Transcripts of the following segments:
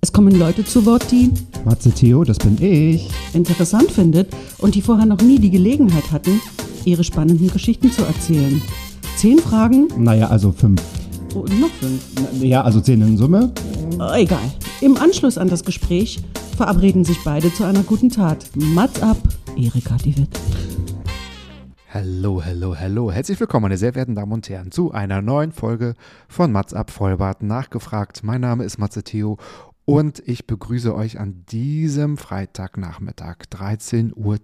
Es kommen Leute zu Wort, die Matze Theo, das bin ich. interessant findet und die vorher noch nie die Gelegenheit hatten, ihre spannenden Geschichten zu erzählen. Zehn Fragen Naja, also fünf. und noch fünf. Ja, also zehn in Summe. Äh, Egal. Im Anschluss an das Gespräch verabreden sich beide zu einer guten Tat. Mats ab, Erika die Witt. Hallo, hallo, hallo. Herzlich willkommen, meine sehr verehrten Damen und Herren, zu einer neuen Folge von Mats ab Vollbart nachgefragt. Mein Name ist Matze Theo und ich begrüße euch an diesem Freitagnachmittag, 13.10 Uhr.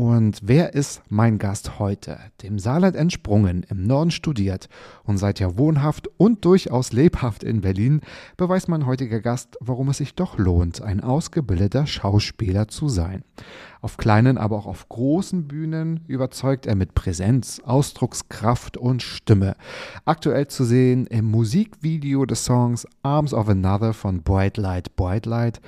Und wer ist mein Gast heute? Dem Saarland entsprungen, im Norden studiert und seit Jahr wohnhaft und durchaus lebhaft in Berlin, beweist mein heutiger Gast, warum es sich doch lohnt, ein ausgebildeter Schauspieler zu sein. Auf kleinen, aber auch auf großen Bühnen überzeugt er mit Präsenz, Ausdruckskraft und Stimme. Aktuell zu sehen im Musikvideo des Songs Arms of Another von Bright Light, Bright Light,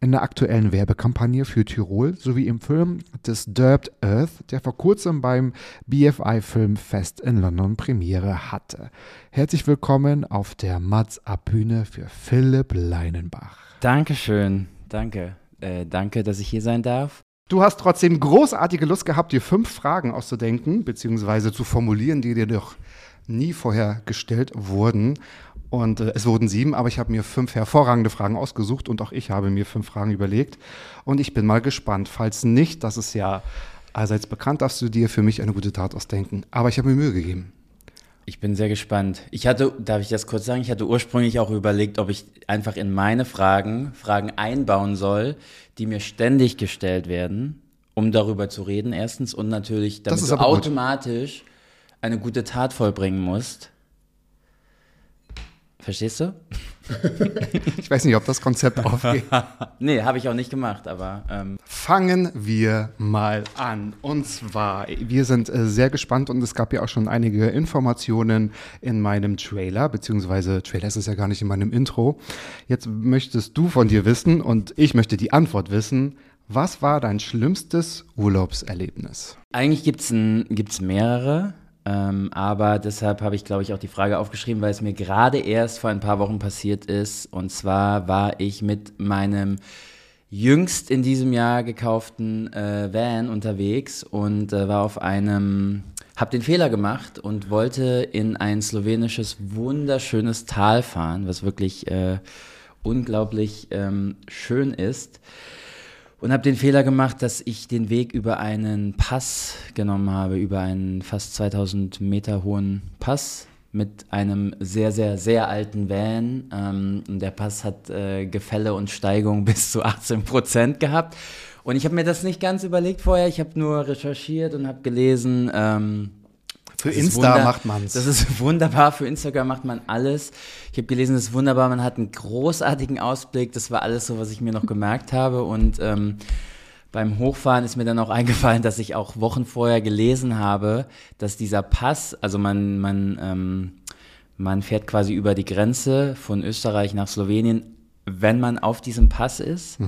in der aktuellen Werbekampagne für Tirol sowie im Film Disturbed Earth, der vor kurzem beim BFI Filmfest in London Premiere hatte. Herzlich willkommen auf der Mats Ab Bühne für Philipp Leinenbach. Dankeschön, danke. Äh, danke, dass ich hier sein darf. Du hast trotzdem großartige Lust gehabt, dir fünf Fragen auszudenken, beziehungsweise zu formulieren, die dir doch nie vorher gestellt wurden. Und äh, es wurden sieben, aber ich habe mir fünf hervorragende Fragen ausgesucht und auch ich habe mir fünf Fragen überlegt. Und ich bin mal gespannt. Falls nicht, das ist ja allseits bekannt, darfst du dir für mich eine gute Tat ausdenken. Aber ich habe mir Mühe gegeben. Ich bin sehr gespannt. Ich hatte, darf ich das kurz sagen? Ich hatte ursprünglich auch überlegt, ob ich einfach in meine Fragen Fragen einbauen soll, die mir ständig gestellt werden, um darüber zu reden, erstens. Und natürlich, damit du aber gut. automatisch eine gute Tat vollbringen musst. Verstehst du? Ich weiß nicht, ob das Konzept aufgeht. Nee, habe ich auch nicht gemacht, aber ähm, Fangen wir mal an. Und zwar, wir sind äh, sehr gespannt und es gab ja auch schon einige Informationen in meinem Trailer, beziehungsweise Trailer ist es ja gar nicht in meinem Intro. Jetzt möchtest du von dir wissen und ich möchte die Antwort wissen. Was war dein schlimmstes Urlaubserlebnis? Eigentlich gibt's ein, gibt's mehrere, ähm, aber deshalb habe ich, glaube ich, auch die Frage aufgeschrieben, weil es mir gerade erst vor ein paar Wochen passiert ist. Und zwar war ich mit meinem jüngst in diesem Jahr gekauften äh, Van unterwegs und äh, war auf einem, habe den Fehler gemacht und wollte in ein slowenisches wunderschönes Tal fahren, was wirklich äh, unglaublich ähm, schön ist und habe den Fehler gemacht, dass ich den Weg über einen Pass genommen habe, über einen fast 2000 Meter hohen Pass mit einem sehr, sehr, sehr alten Van. Ähm, der Pass hat äh, Gefälle und Steigung bis zu 18 Prozent gehabt. Und ich habe mir das nicht ganz überlegt vorher. Ich habe nur recherchiert und habe gelesen. Ähm, Für das Insta macht man's. Das ist wunderbar. Für Instagram macht man alles. Ich habe gelesen, das ist wunderbar. Man hat einen großartigen Ausblick. Das war alles so, was ich mir noch gemerkt habe. Und ähm, beim Hochfahren ist mir dann auch eingefallen, dass ich auch Wochen vorher gelesen habe, dass dieser Pass, also man, man, ähm, man fährt quasi über die Grenze von Österreich nach Slowenien, wenn man auf diesem Pass ist.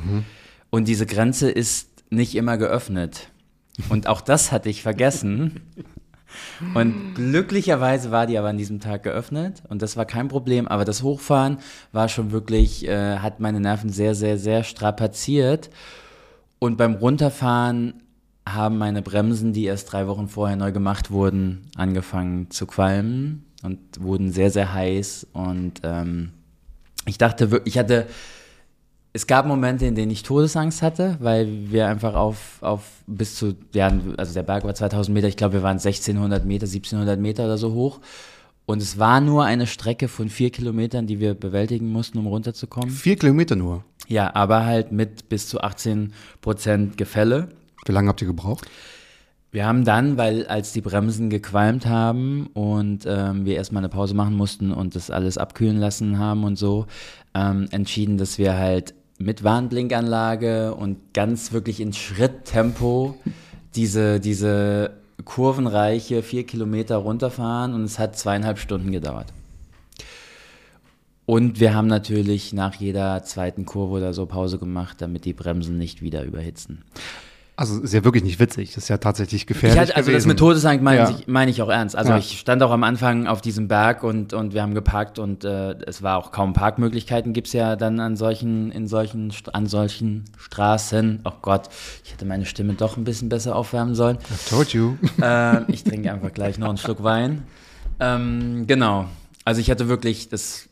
Und diese Grenze ist nicht immer geöffnet. Und auch das hatte ich vergessen. Und glücklicherweise war die aber an diesem Tag geöffnet und das war kein Problem. Aber das Hochfahren war schon wirklich, äh, hat meine Nerven sehr, sehr, sehr strapaziert. Und beim Runterfahren haben meine Bremsen, die erst drei Wochen vorher neu gemacht wurden, angefangen zu qualmen und wurden sehr, sehr heiß. Und ähm, ich dachte wirklich, ich hatte, es gab Momente, in denen ich Todesangst hatte, weil wir einfach auf, auf bis zu, ja, also der Berg war 2000 Meter, ich glaube, wir waren 1600 Meter, 1700 Meter oder so hoch. Und es war nur eine Strecke von vier Kilometern, die wir bewältigen mussten, um runterzukommen. Vier Kilometer nur. Ja, aber halt mit bis zu 18 Prozent Gefälle. Wie lange habt ihr gebraucht? Wir haben dann, weil als die Bremsen gequalmt haben und ähm, wir erstmal eine Pause machen mussten und das alles abkühlen lassen haben und so, ähm, entschieden, dass wir halt mit Warnblinkanlage und ganz wirklich in Schritttempo diese, diese kurvenreiche vier Kilometer runterfahren und es hat zweieinhalb Stunden gedauert. Und wir haben natürlich nach jeder zweiten Kurve oder so Pause gemacht, damit die Bremsen nicht wieder überhitzen. Also ist ja wirklich nicht witzig, das ist ja tatsächlich gefährlich. Ich hatte, also das gewesen. mit Todesangst meine Ja. ich, meine ich auch ernst. Also Ja. ich stand auch am Anfang auf diesem Berg und, und wir haben geparkt und äh, es war auch kaum Parkmöglichkeiten, gibt's ja dann an solchen, in solchen, an solchen Straßen. Oh Gott, ich hätte meine Stimme doch ein bisschen besser aufwärmen sollen. I told you. ähm, ich trinke einfach gleich noch einen Schluck Wein. Ähm, genau. Also ich hatte wirklich das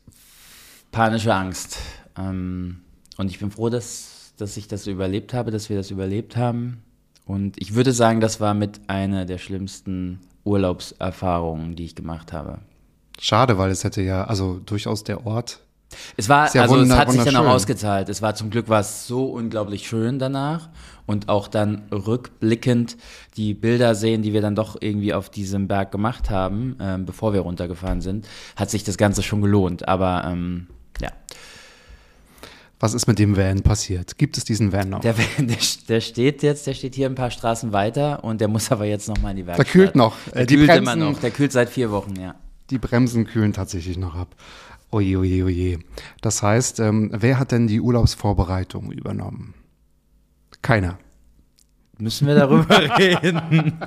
panische Angst. Ähm, und ich bin froh, dass, dass ich das überlebt habe, dass wir das überlebt haben. Und ich würde sagen, das war mit einer der schlimmsten Urlaubserfahrungen, die ich gemacht habe. Schade, weil es hätte ja, also durchaus der Ort. Es war, also es hat sich dann auch ausgezahlt. Es war zum Glück war es so unglaublich schön danach und auch dann rückblickend die Bilder sehen, die wir dann doch irgendwie auf diesem Berg gemacht haben, ähm, bevor wir runtergefahren sind, hat sich das Ganze schon gelohnt. Aber ähm, Was ist mit dem Van passiert? Gibt es diesen Van noch? der, Van, der, der steht jetzt, der steht hier ein paar Straßen weiter und der muss aber jetzt noch mal in die der Werkstatt. kühlt noch. Der Äh, die, kühlt immer Bremsen, noch. Der kühlt seit vier Wochen, ja. die Bremsen kühlen tatsächlich noch ab. Oje, oje, oje. Das heißt, ähm, wer hat denn die Urlaubsvorbereitung übernommen? Keiner. Müssen wir darüber reden?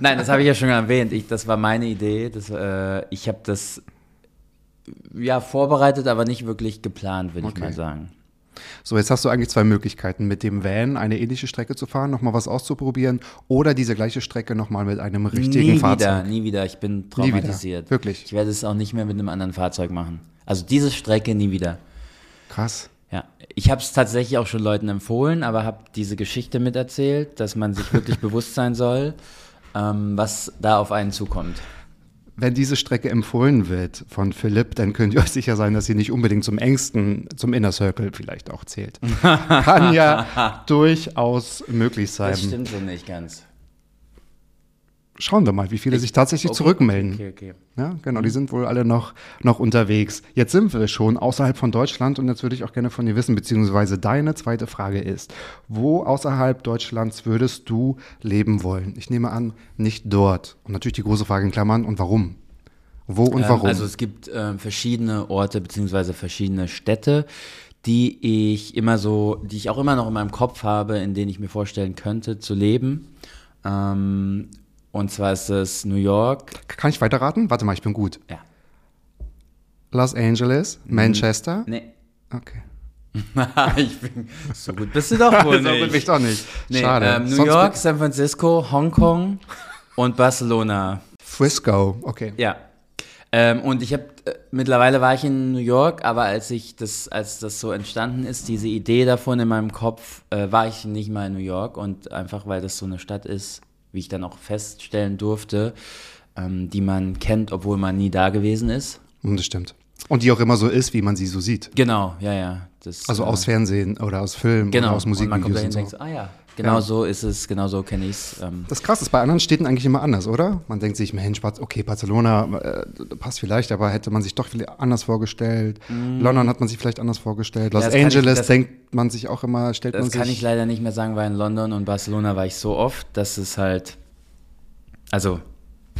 Nein, das habe ich ja schon erwähnt. Ich, das war meine Idee. Das, äh, ich habe das ja vorbereitet, aber nicht wirklich geplant, würde ich Okay. mal sagen. So, jetzt hast du eigentlich zwei Möglichkeiten, mit dem Van eine ähnliche Strecke zu fahren, nochmal was auszuprobieren oder diese gleiche Strecke nochmal mit einem richtigen nie Fahrzeug. wieder, nie wieder. Ich bin Nie wieder. traumatisiert. Wirklich. Ich werde es auch nicht mehr mit einem anderen Fahrzeug machen. Also diese Strecke nie wieder. Krass. Ja, ich habe es tatsächlich auch schon Leuten empfohlen, aber habe diese Geschichte miterzählt, dass man sich wirklich bewusst sein soll, ähm, was da auf einen zukommt. Wenn diese Strecke empfohlen wird von Philipp, dann könnt ihr euch sicher sein, dass sie nicht unbedingt zum engsten, zum Inner Circle vielleicht auch zählt. Kann ja durchaus möglich sein. Das stimmt so nicht ganz. Schauen wir mal, wie viele sich tatsächlich Okay, zurückmelden. Okay, okay. Ja, genau, die sind wohl alle noch, noch unterwegs. Jetzt sind wir schon außerhalb von Deutschland und jetzt würde ich auch gerne von dir wissen, beziehungsweise deine zweite Frage ist, wo außerhalb Deutschlands würdest du leben wollen? Ich nehme an, nicht dort. Und natürlich die große Frage in Klammern, und warum? Wo und Ähm, warum? Also es gibt ähm, verschiedene Orte beziehungsweise verschiedene Städte, die ich immer so, die ich auch immer noch in meinem Kopf habe, in denen ich mir vorstellen könnte zu leben. Ähm, und zwar ist es New York. Kann ich weiterraten? Warte mal, ich bin gut. Ja. Los Angeles, Mhm. Manchester. Nee. Okay. ich bin, so gut bist du doch wohl so nicht. gut bin ich doch nicht. Nee, Schade. Ähm, New Sonst York, San Francisco, Hongkong und Barcelona. Frisco. Okay. Ja. Ähm, und ich habe äh, mittlerweile war ich in New York, aber als ich das, als das so entstanden ist, diese Idee davon in meinem Kopf, äh, war ich nicht mal in New York und einfach weil das so eine Stadt ist, wie ich dann auch feststellen durfte, ähm, die man kennt, obwohl man nie da gewesen ist. Und das stimmt. Und die auch immer so ist, wie man sie so sieht. Genau, ja, ja. Das, Also äh, aus Fernsehen oder aus Filmen genau. oder aus und man kommt dahin und und so. denkt, ah ja, genau Ja. so ist es, genau so kenne ich es. Ähm, Das krass, das ist bei anderen Städten eigentlich immer anders, oder? Man denkt sich, Mensch, okay, Barcelona äh, passt vielleicht, aber hätte man sich doch viel anders vorgestellt. London hat man sich vielleicht anders vorgestellt. Los Mm. das kann ich- Angeles das- denkt man sich auch immer, stellt man Das sich. kann ich leider nicht mehr sagen, weil in London und Barcelona war ich so oft, dass es halt, also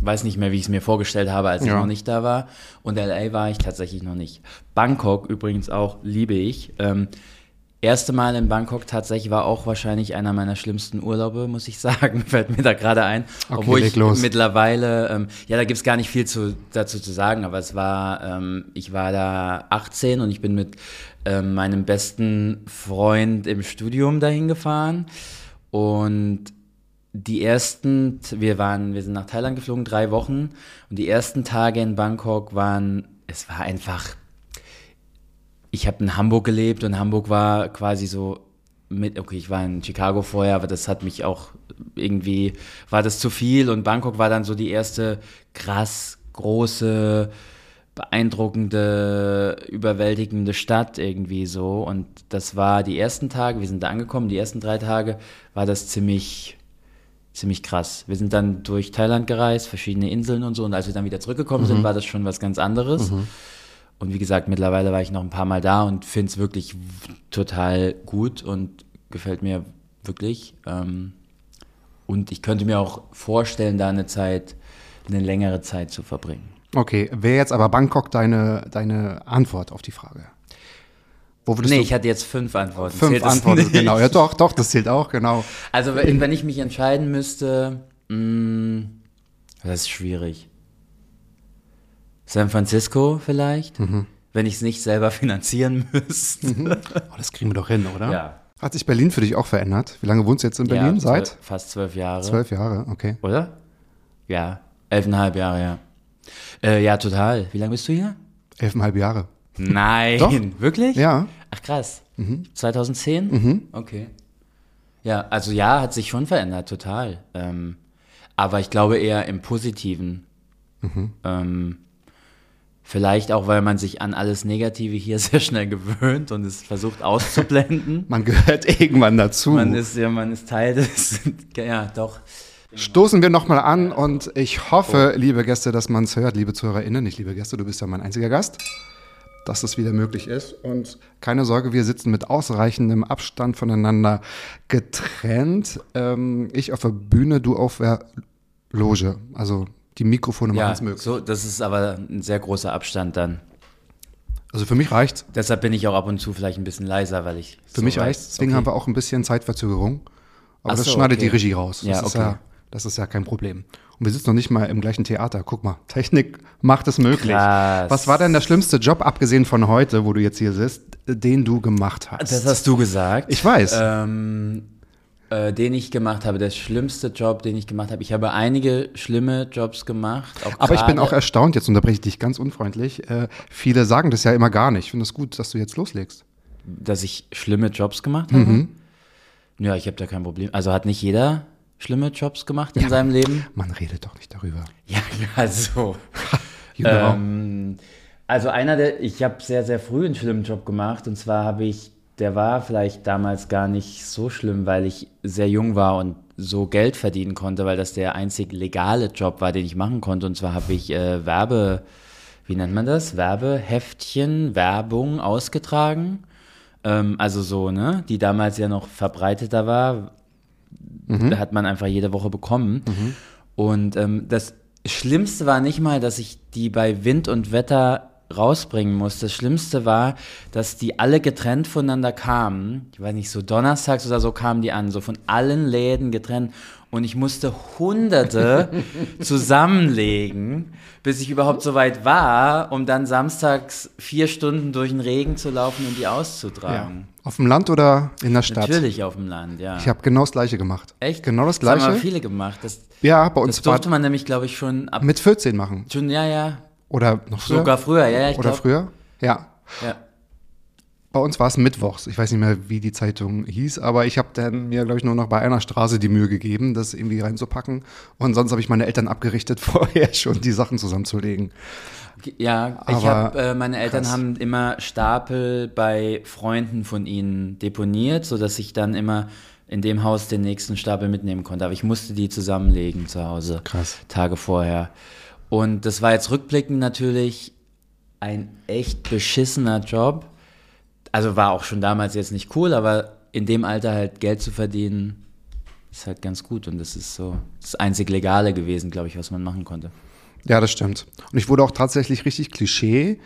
weiß nicht mehr, wie ich es mir vorgestellt habe, als ich Ja. noch nicht da war. Und LA war ich tatsächlich noch nicht. Bangkok übrigens auch liebe ich. Ähm, erste Mal in Bangkok tatsächlich war auch wahrscheinlich einer meiner schlimmsten Urlaube, muss ich sagen. Fällt mir da gerade ein. Okay, Obwohl ich los. mittlerweile, ähm, ja, da gibt's gar nicht viel zu, dazu zu sagen, aber es war, ähm, ich war da 18 und ich bin mit ähm, meinem besten Freund im Studium dahin gefahren. Und die ersten, wir waren, wir sind nach Thailand geflogen, drei Wochen. Und die ersten Tage in Bangkok waren, es war einfach, ich habe in Hamburg gelebt und Hamburg war quasi so mit, okay, ich war in Chicago vorher, aber das hat mich auch irgendwie, war das zu viel und Bangkok war dann so die erste krass große, beeindruckende, überwältigende Stadt irgendwie so und das war die ersten Tage, wir sind da angekommen, die ersten drei Tage war das ziemlich, ziemlich krass. Wir sind dann durch Thailand gereist, verschiedene Inseln und so und als wir dann wieder zurückgekommen sind, war das schon was ganz anderes. Und wie gesagt, mittlerweile war ich noch ein paar Mal da und finde es wirklich total gut und gefällt mir wirklich. Ähm, und ich könnte mir auch vorstellen, da eine Zeit, eine längere Zeit zu verbringen. Okay, wäre jetzt aber Bangkok deine, deine Antwort auf die Frage? Wo Nee, ich hatte jetzt fünf Antworten. fünf Antworten? nicht? Genau, ja doch, doch, das zählt auch, genau. Also wenn, wenn ich mich entscheiden müsste, mh, das ist schwierig. San Francisco vielleicht, Mhm. wenn ich es nicht selber finanzieren müsste. Oh, das kriegen wir doch hin, oder? Ja. Hat sich Berlin für dich auch verändert? Wie lange wohnst du jetzt in Berlin? Ja, Seit? zwölf- fast zwölf Jahre. Zwölf Jahre, okay. Oder? Ja, elfeinhalb Jahre, ja. Äh, ja, total. Wie lange bist du hier? Elfeinhalb Jahre. Nein, Doch. wirklich? Ja. Ach krass. 2010? Okay. Ja, also ja, hat sich schon verändert, total. Ähm, aber ich glaube eher im Positiven. Ähm, vielleicht auch, weil man sich an alles Negative hier sehr schnell gewöhnt und es versucht auszublenden. Man gehört irgendwann dazu. man ist ja, man ist Teil des. ja, doch. Stoßen wir nochmal an und ich hoffe, liebe Gäste, dass man es hört, liebe ZuhörerInnen, nicht liebe Gäste, du bist ja mein einziger Gast, dass es wieder möglich ist. Und keine Sorge, wir sitzen mit ausreichendem Abstand voneinander getrennt. Ähm, ich auf der Bühne, du auf der Loge. Also die Mikrofone machen Ja, es möglich. so, das ist aber ein sehr großer Abstand dann. Also für mich reicht's. Deshalb bin ich auch ab und zu vielleicht ein bisschen leiser, weil ich. Für mich reicht's. Deswegen haben wir auch ein bisschen Zeitverzögerung. Aber Ach das so, schneidet okay. die Regie raus. Das, Ja, ist okay. ja, das ist ja kein Problem. Und wir sitzen noch nicht mal im gleichen Theater. Guck mal, Technik macht es möglich. Krass. Was war denn der schlimmste Job, abgesehen von heute, wo du jetzt hier sitzt, den du gemacht hast? Das hast du gesagt. ich weiß. Ähm, äh, den ich gemacht habe, der schlimmste Job, den ich gemacht habe. Ich habe einige schlimme Jobs gemacht. Aber ich bin auch erstaunt, jetzt unterbreche ich dich ganz unfreundlich. Äh, viele sagen das ja immer gar nicht. Ich finde es gut, dass du jetzt loslegst. dass ich schlimme Jobs gemacht habe. Mhm. Ja, ich habe da kein Problem. Also hat nicht jeder schlimme Jobs gemacht in seinem Leben? Man redet doch nicht darüber. Ja, also. Know. Ähm, also einer der, ich habe sehr, sehr früh einen schlimmen Job gemacht und zwar habe ich, der war vielleicht damals gar nicht so schlimm, weil ich sehr jung war und so Geld verdienen konnte, weil das der einzig legale Job war, den ich machen konnte. Und zwar habe ich äh, Werbe, wie nennt man das? Werbeheftchen, Werbung ausgetragen. Ähm, also so, ne? Die damals ja noch verbreiteter war. Da hat man einfach jede Woche bekommen. Und ähm, das Schlimmste war nicht mal, dass ich die bei Wind und Wetter rausbringen musste. Das Schlimmste war, dass die alle getrennt voneinander kamen. Ich weiß nicht, so donnerstags oder so kamen die an, so von allen Läden getrennt. Und ich musste Hunderte zusammenlegen, bis ich überhaupt so weit war, um dann samstags vier Stunden durch den Regen zu laufen und die ja. auszutragen. Auf dem Land oder in der Stadt? Natürlich auf dem Land, ja. Ich habe genau das Gleiche gemacht. Echt? Genau das Das haben Gleiche. aber viele gemacht. Das, ja, bei uns das durfte man nämlich, glaube ich, schon ab. mit 14 machen. Schon, ja, ja. Oder noch früher. Sogar früher, ja. Ich Oder glaub, früher? Ja. Ja. Bei uns war es mittwochs. Ich weiß nicht mehr, wie die Zeitung hieß, aber ich habe dann mir, glaube ich, nur noch bei einer Straße die Mühe gegeben, das irgendwie reinzupacken. Und sonst habe ich meine Eltern abgerichtet, vorher schon die Sachen zusammenzulegen. Ja, ich Aber habe, äh, meine Eltern krass. haben immer Stapel bei Freunden von ihnen deponiert, sodass ich dann immer in dem Haus den nächsten Stapel mitnehmen konnte. Aber ich musste die zusammenlegen zu Hause. Krass. Tage vorher. Und das war jetzt rückblickend natürlich ein echt beschissener Job. Also war auch schon damals jetzt nicht cool, aber in dem Alter halt Geld zu verdienen, ist halt ganz gut. Und das ist so das einzig Legale gewesen, glaube ich, was man machen konnte. Ja, das stimmt. Und ich wurde auch tatsächlich richtig Klischee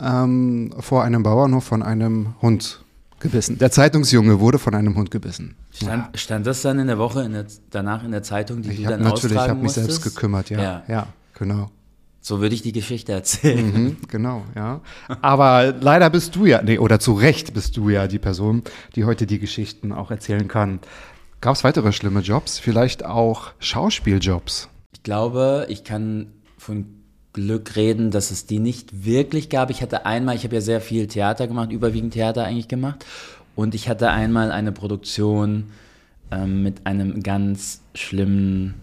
ähm, vor einem Bauernhof von einem Hund gebissen. Der Zeitungsjunge wurde von einem Hund gebissen. Stand, stand das dann in der Woche in der, danach in der Zeitung, die Ich du habe dann natürlich austragen hab mich selbst gekümmert, ja. Ja. Ja, genau. So würde ich die Geschichte erzählen. Mhm, genau, ja. Aber leider bist du ja, nee, oder zu Recht bist du ja die Person, die heute die Geschichten auch erzählen kann. Gab es weitere schlimme Jobs? Vielleicht auch Schauspieljobs? Ich glaube, ich kann von Glück reden, dass es die nicht wirklich gab. Ich hatte einmal, ich habe ja sehr viel Theater gemacht, überwiegend Theater eigentlich gemacht. Und ich hatte einmal eine Produktion ähm, mit einem ganz schlimmen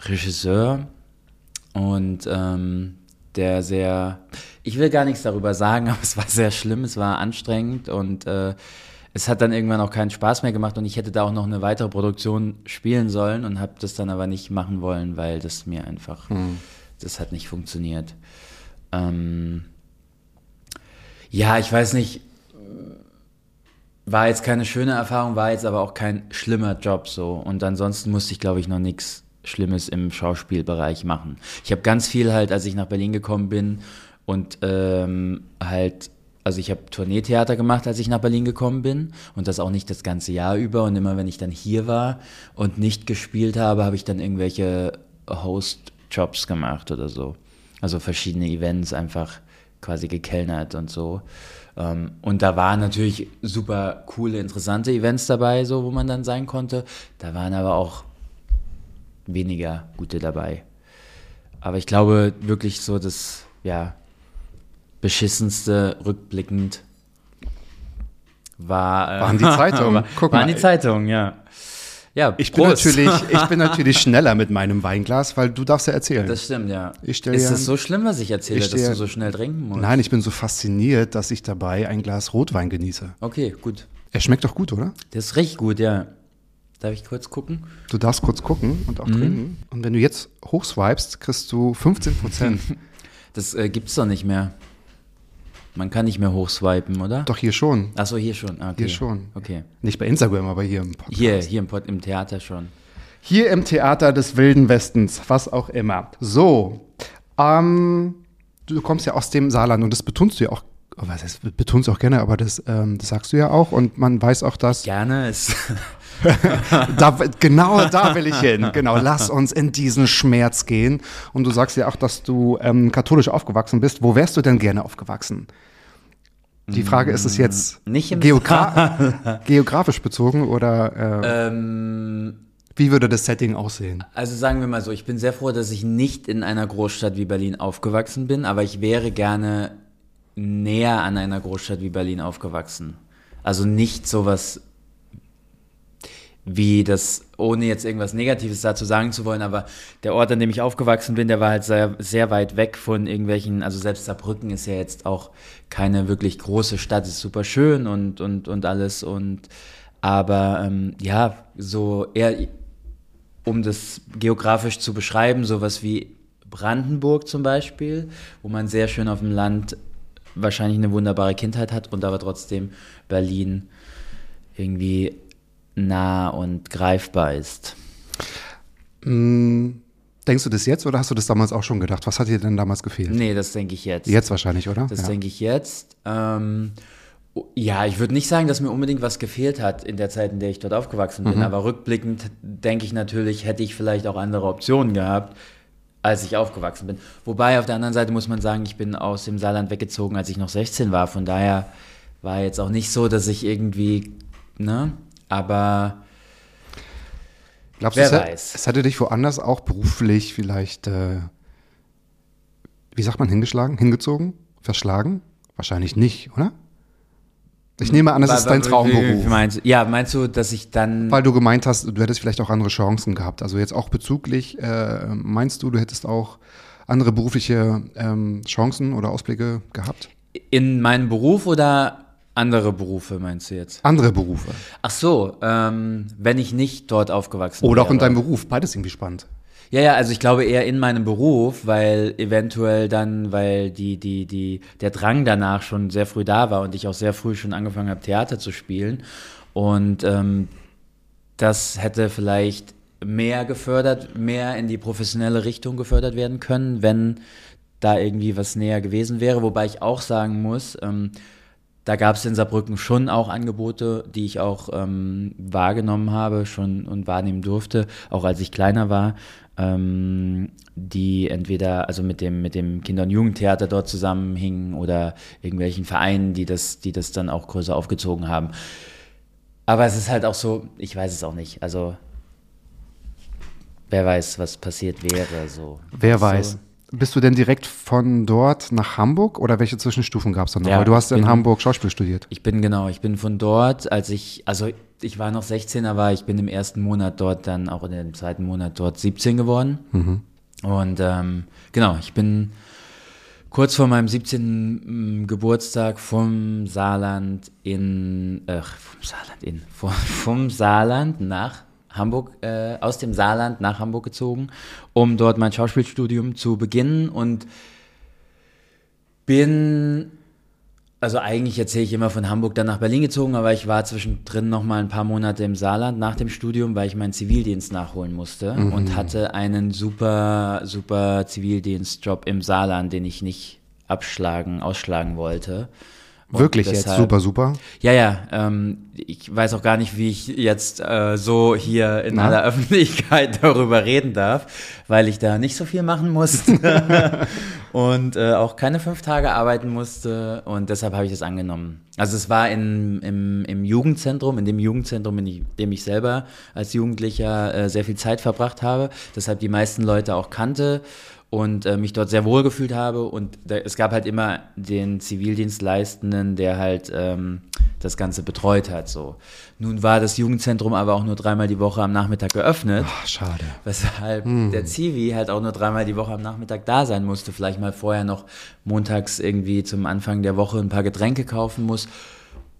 Regisseur und ähm, der sehr, ich will gar nichts darüber sagen, aber es war sehr schlimm, es war anstrengend und äh, es hat dann irgendwann auch keinen Spaß mehr gemacht und ich hätte da auch noch eine weitere Produktion spielen sollen und habe das dann aber nicht machen wollen, weil das mir einfach, das hat nicht funktioniert. Ähm, Ja, ich weiß nicht. War jetzt keine schöne Erfahrung, war jetzt aber auch kein schlimmer Job so. Und ansonsten musste ich, glaube ich, noch nichts Schlimmes im Schauspielbereich machen. Ich habe ganz viel halt, als ich nach Berlin gekommen bin und ähm, halt, also ich habe Tourneetheater gemacht, als ich nach Berlin gekommen bin und das auch nicht das ganze Jahr über. Und immer wenn ich dann hier war und nicht gespielt habe, habe ich dann irgendwelche Host-Jobs gemacht oder so. Also verschiedene Events einfach quasi gekellnert und so. Ähm, und da waren natürlich super coole, interessante Events dabei, so wo man dann sein konnte. Da waren aber auch weniger gute dabei. Aber ich glaube wirklich so das, ja, beschissenste rückblickend war. Äh, Waren die Zeitungen. Guck waren mal. die Zeitungen, ja. Ja, Ich bin, natürlich, ich bin natürlich schneller mit meinem Weinglas, weil du darfst ja erzählen. Das stimmt, ja. Ist das so schlimm, was ich erzähle, ich dass du so schnell trinken musst? Nein, ich bin so fasziniert, dass ich dabei ein Glas Rotwein genieße. Okay, gut. Er schmeckt doch gut, oder? Das ist richtig gut, ja. Darf ich kurz gucken? Du darfst kurz gucken und auch Mhm. trinken. Und wenn du jetzt hochswipest, kriegst du 15 Prozent. Das äh, gibt's doch nicht mehr. Man kann nicht mehr hochswipen, oder? doch hier schon. Achso, hier schon. Ah, Okay. Hier schon. Okay. Nicht bei Instagram, aber hier im Podcast. Hier, hier im, Pod, im Theater schon. Hier im Theater des Wilden Westens, was auch immer. So, ähm, du kommst ja aus dem Saarland und das betonst du ja auch, oh, was heißt, betonst du auch gerne, aber das, ähm, das sagst du ja auch und man weiß auch, dass, Gerne ist. da, genau da will ich hin, genau, lass uns in diesen Schmerz gehen und du sagst ja auch, dass du ähm, katholisch aufgewachsen bist. Wo wärst du denn gerne aufgewachsen? Die Frage ist es jetzt Mm, nicht geogra geografisch bezogen oder äh, ähm, wie würde das Setting aussehen? also sagen wir mal so, ich bin sehr froh, dass ich nicht in einer Großstadt wie Berlin aufgewachsen bin, aber ich wäre gerne näher an einer Großstadt wie Berlin aufgewachsen. Also nicht sowas wie das, ohne jetzt irgendwas Negatives dazu sagen zu wollen, aber der Ort, an dem ich aufgewachsen bin, der war halt sehr, sehr weit weg von irgendwelchen, also selbst Saarbrücken ist ja jetzt auch keine wirklich große Stadt, ist super schön und, und, und alles und, aber ähm, ja, so eher, um das geografisch zu beschreiben, sowas wie Brandenburg zum Beispiel, wo man sehr schön auf dem Land wahrscheinlich eine wunderbare Kindheit hat und aber trotzdem Berlin irgendwie nah und greifbar ist. Mm, Denkst du das jetzt oder hast du das damals auch schon gedacht? Was hat dir denn damals gefehlt? Nee, das denke ich jetzt. Jetzt wahrscheinlich, oder? Das ja. denke ich jetzt. Ähm, ja, ich würde nicht sagen, dass mir unbedingt was gefehlt hat in der Zeit, in der ich dort aufgewachsen Mhm. bin, aber rückblickend denke ich natürlich, hätte ich vielleicht auch andere Optionen gehabt, als ich aufgewachsen bin. Wobei auf der anderen Seite muss man sagen, ich bin aus dem Saarland weggezogen, als ich noch 16 war. Von daher war jetzt auch nicht so, dass ich irgendwie, ne, aber Glaubst wer du, es, hätte- weiß. es hätte dich woanders auch beruflich vielleicht, äh, wie sagt man, hingeschlagen, hingezogen, verschlagen? Wahrscheinlich nicht, oder? Ich nehme an, das ist dein Traumberuf. Meinst, ja, meinst du, dass ich dann Weil du gemeint hast, du hättest vielleicht auch andere Chancen gehabt. Also jetzt auch bezüglich, äh, meinst du, du hättest auch andere berufliche ähm, Chancen oder Ausblicke gehabt? in meinem Beruf oder andere Berufe meinst du jetzt? Andere Berufe. Ach so, ähm, wenn ich nicht dort aufgewachsen Oder auch in wäre. deinem Beruf. Beides irgendwie spannend. Ja, ja, also ich glaube eher in meinem Beruf, weil eventuell dann, weil die, die, die, der Drang danach schon sehr früh da war und ich auch sehr früh schon angefangen habe, Theater zu spielen. Und ähm, das hätte vielleicht mehr gefördert, mehr in die professionelle Richtung gefördert werden können, wenn da irgendwie was näher gewesen wäre. Wobei ich auch sagen muss, ähm, da gab es in Saarbrücken schon auch Angebote, die ich auch ähm, wahrgenommen habe schon und wahrnehmen durfte, auch als ich kleiner war, ähm, die entweder also mit dem mit dem Kinder- und Jugendtheater dort zusammenhingen oder irgendwelchen Vereinen, die das die das dann auch größer aufgezogen haben. Aber es ist halt auch so, ich weiß es auch nicht. Also wer weiß, was passiert wäre so. Wer So. Bist du denn direkt von dort nach Hamburg oder welche Zwischenstufen gab es dann noch? Ja, Weil du hast in bin- Hamburg Schauspiel studiert. Ich bin genau, ich bin von dort, als ich, also ich war noch 16, aber ich bin im ersten Monat dort, dann auch in dem zweiten Monat dort 17 geworden. Und ähm, genau, ich bin kurz vor meinem 17. Geburtstag vom Saarland in, äh, vom Saarland in, vom, vom Saarland nach Hamburg, äh, aus dem Saarland nach Hamburg gezogen, um dort mein Schauspielstudium zu beginnen und bin also eigentlich erzähle ich immer von Hamburg dann nach Berlin gezogen, aber ich war zwischendrin noch mal ein paar Monate im Saarland nach dem Studium, weil ich meinen Zivildienst nachholen musste Mhm. und hatte einen super, super Zivildienstjob im Saarland, den ich nicht abschlagen, ausschlagen wollte. Und Wirklich jetzt deshalb- super, super. Ja, ja, ähm, ich weiß auch gar nicht, wie ich jetzt äh, so hier in Na? aller Öffentlichkeit darüber reden darf, weil ich da nicht so viel machen musste und äh, auch keine fünf Tage arbeiten musste und deshalb habe ich das angenommen. Also es war in, im, im Jugendzentrum, in dem Jugendzentrum, in dem ich selber als Jugendlicher äh, sehr viel Zeit verbracht habe, deshalb die meisten Leute auch kannte und äh, mich dort sehr wohl gefühlt habe. Und da, es gab halt immer den Zivildienstleistenden, der halt ähm, das Ganze betreut hat. So. Nun war das Jugendzentrum aber auch nur dreimal die Woche am Nachmittag geöffnet, Ach, schade. weshalb der Zivi halt auch nur dreimal die Woche am Nachmittag da sein musste. Vielleicht mal vorher noch montags irgendwie zum Anfang der Woche ein paar Getränke kaufen muss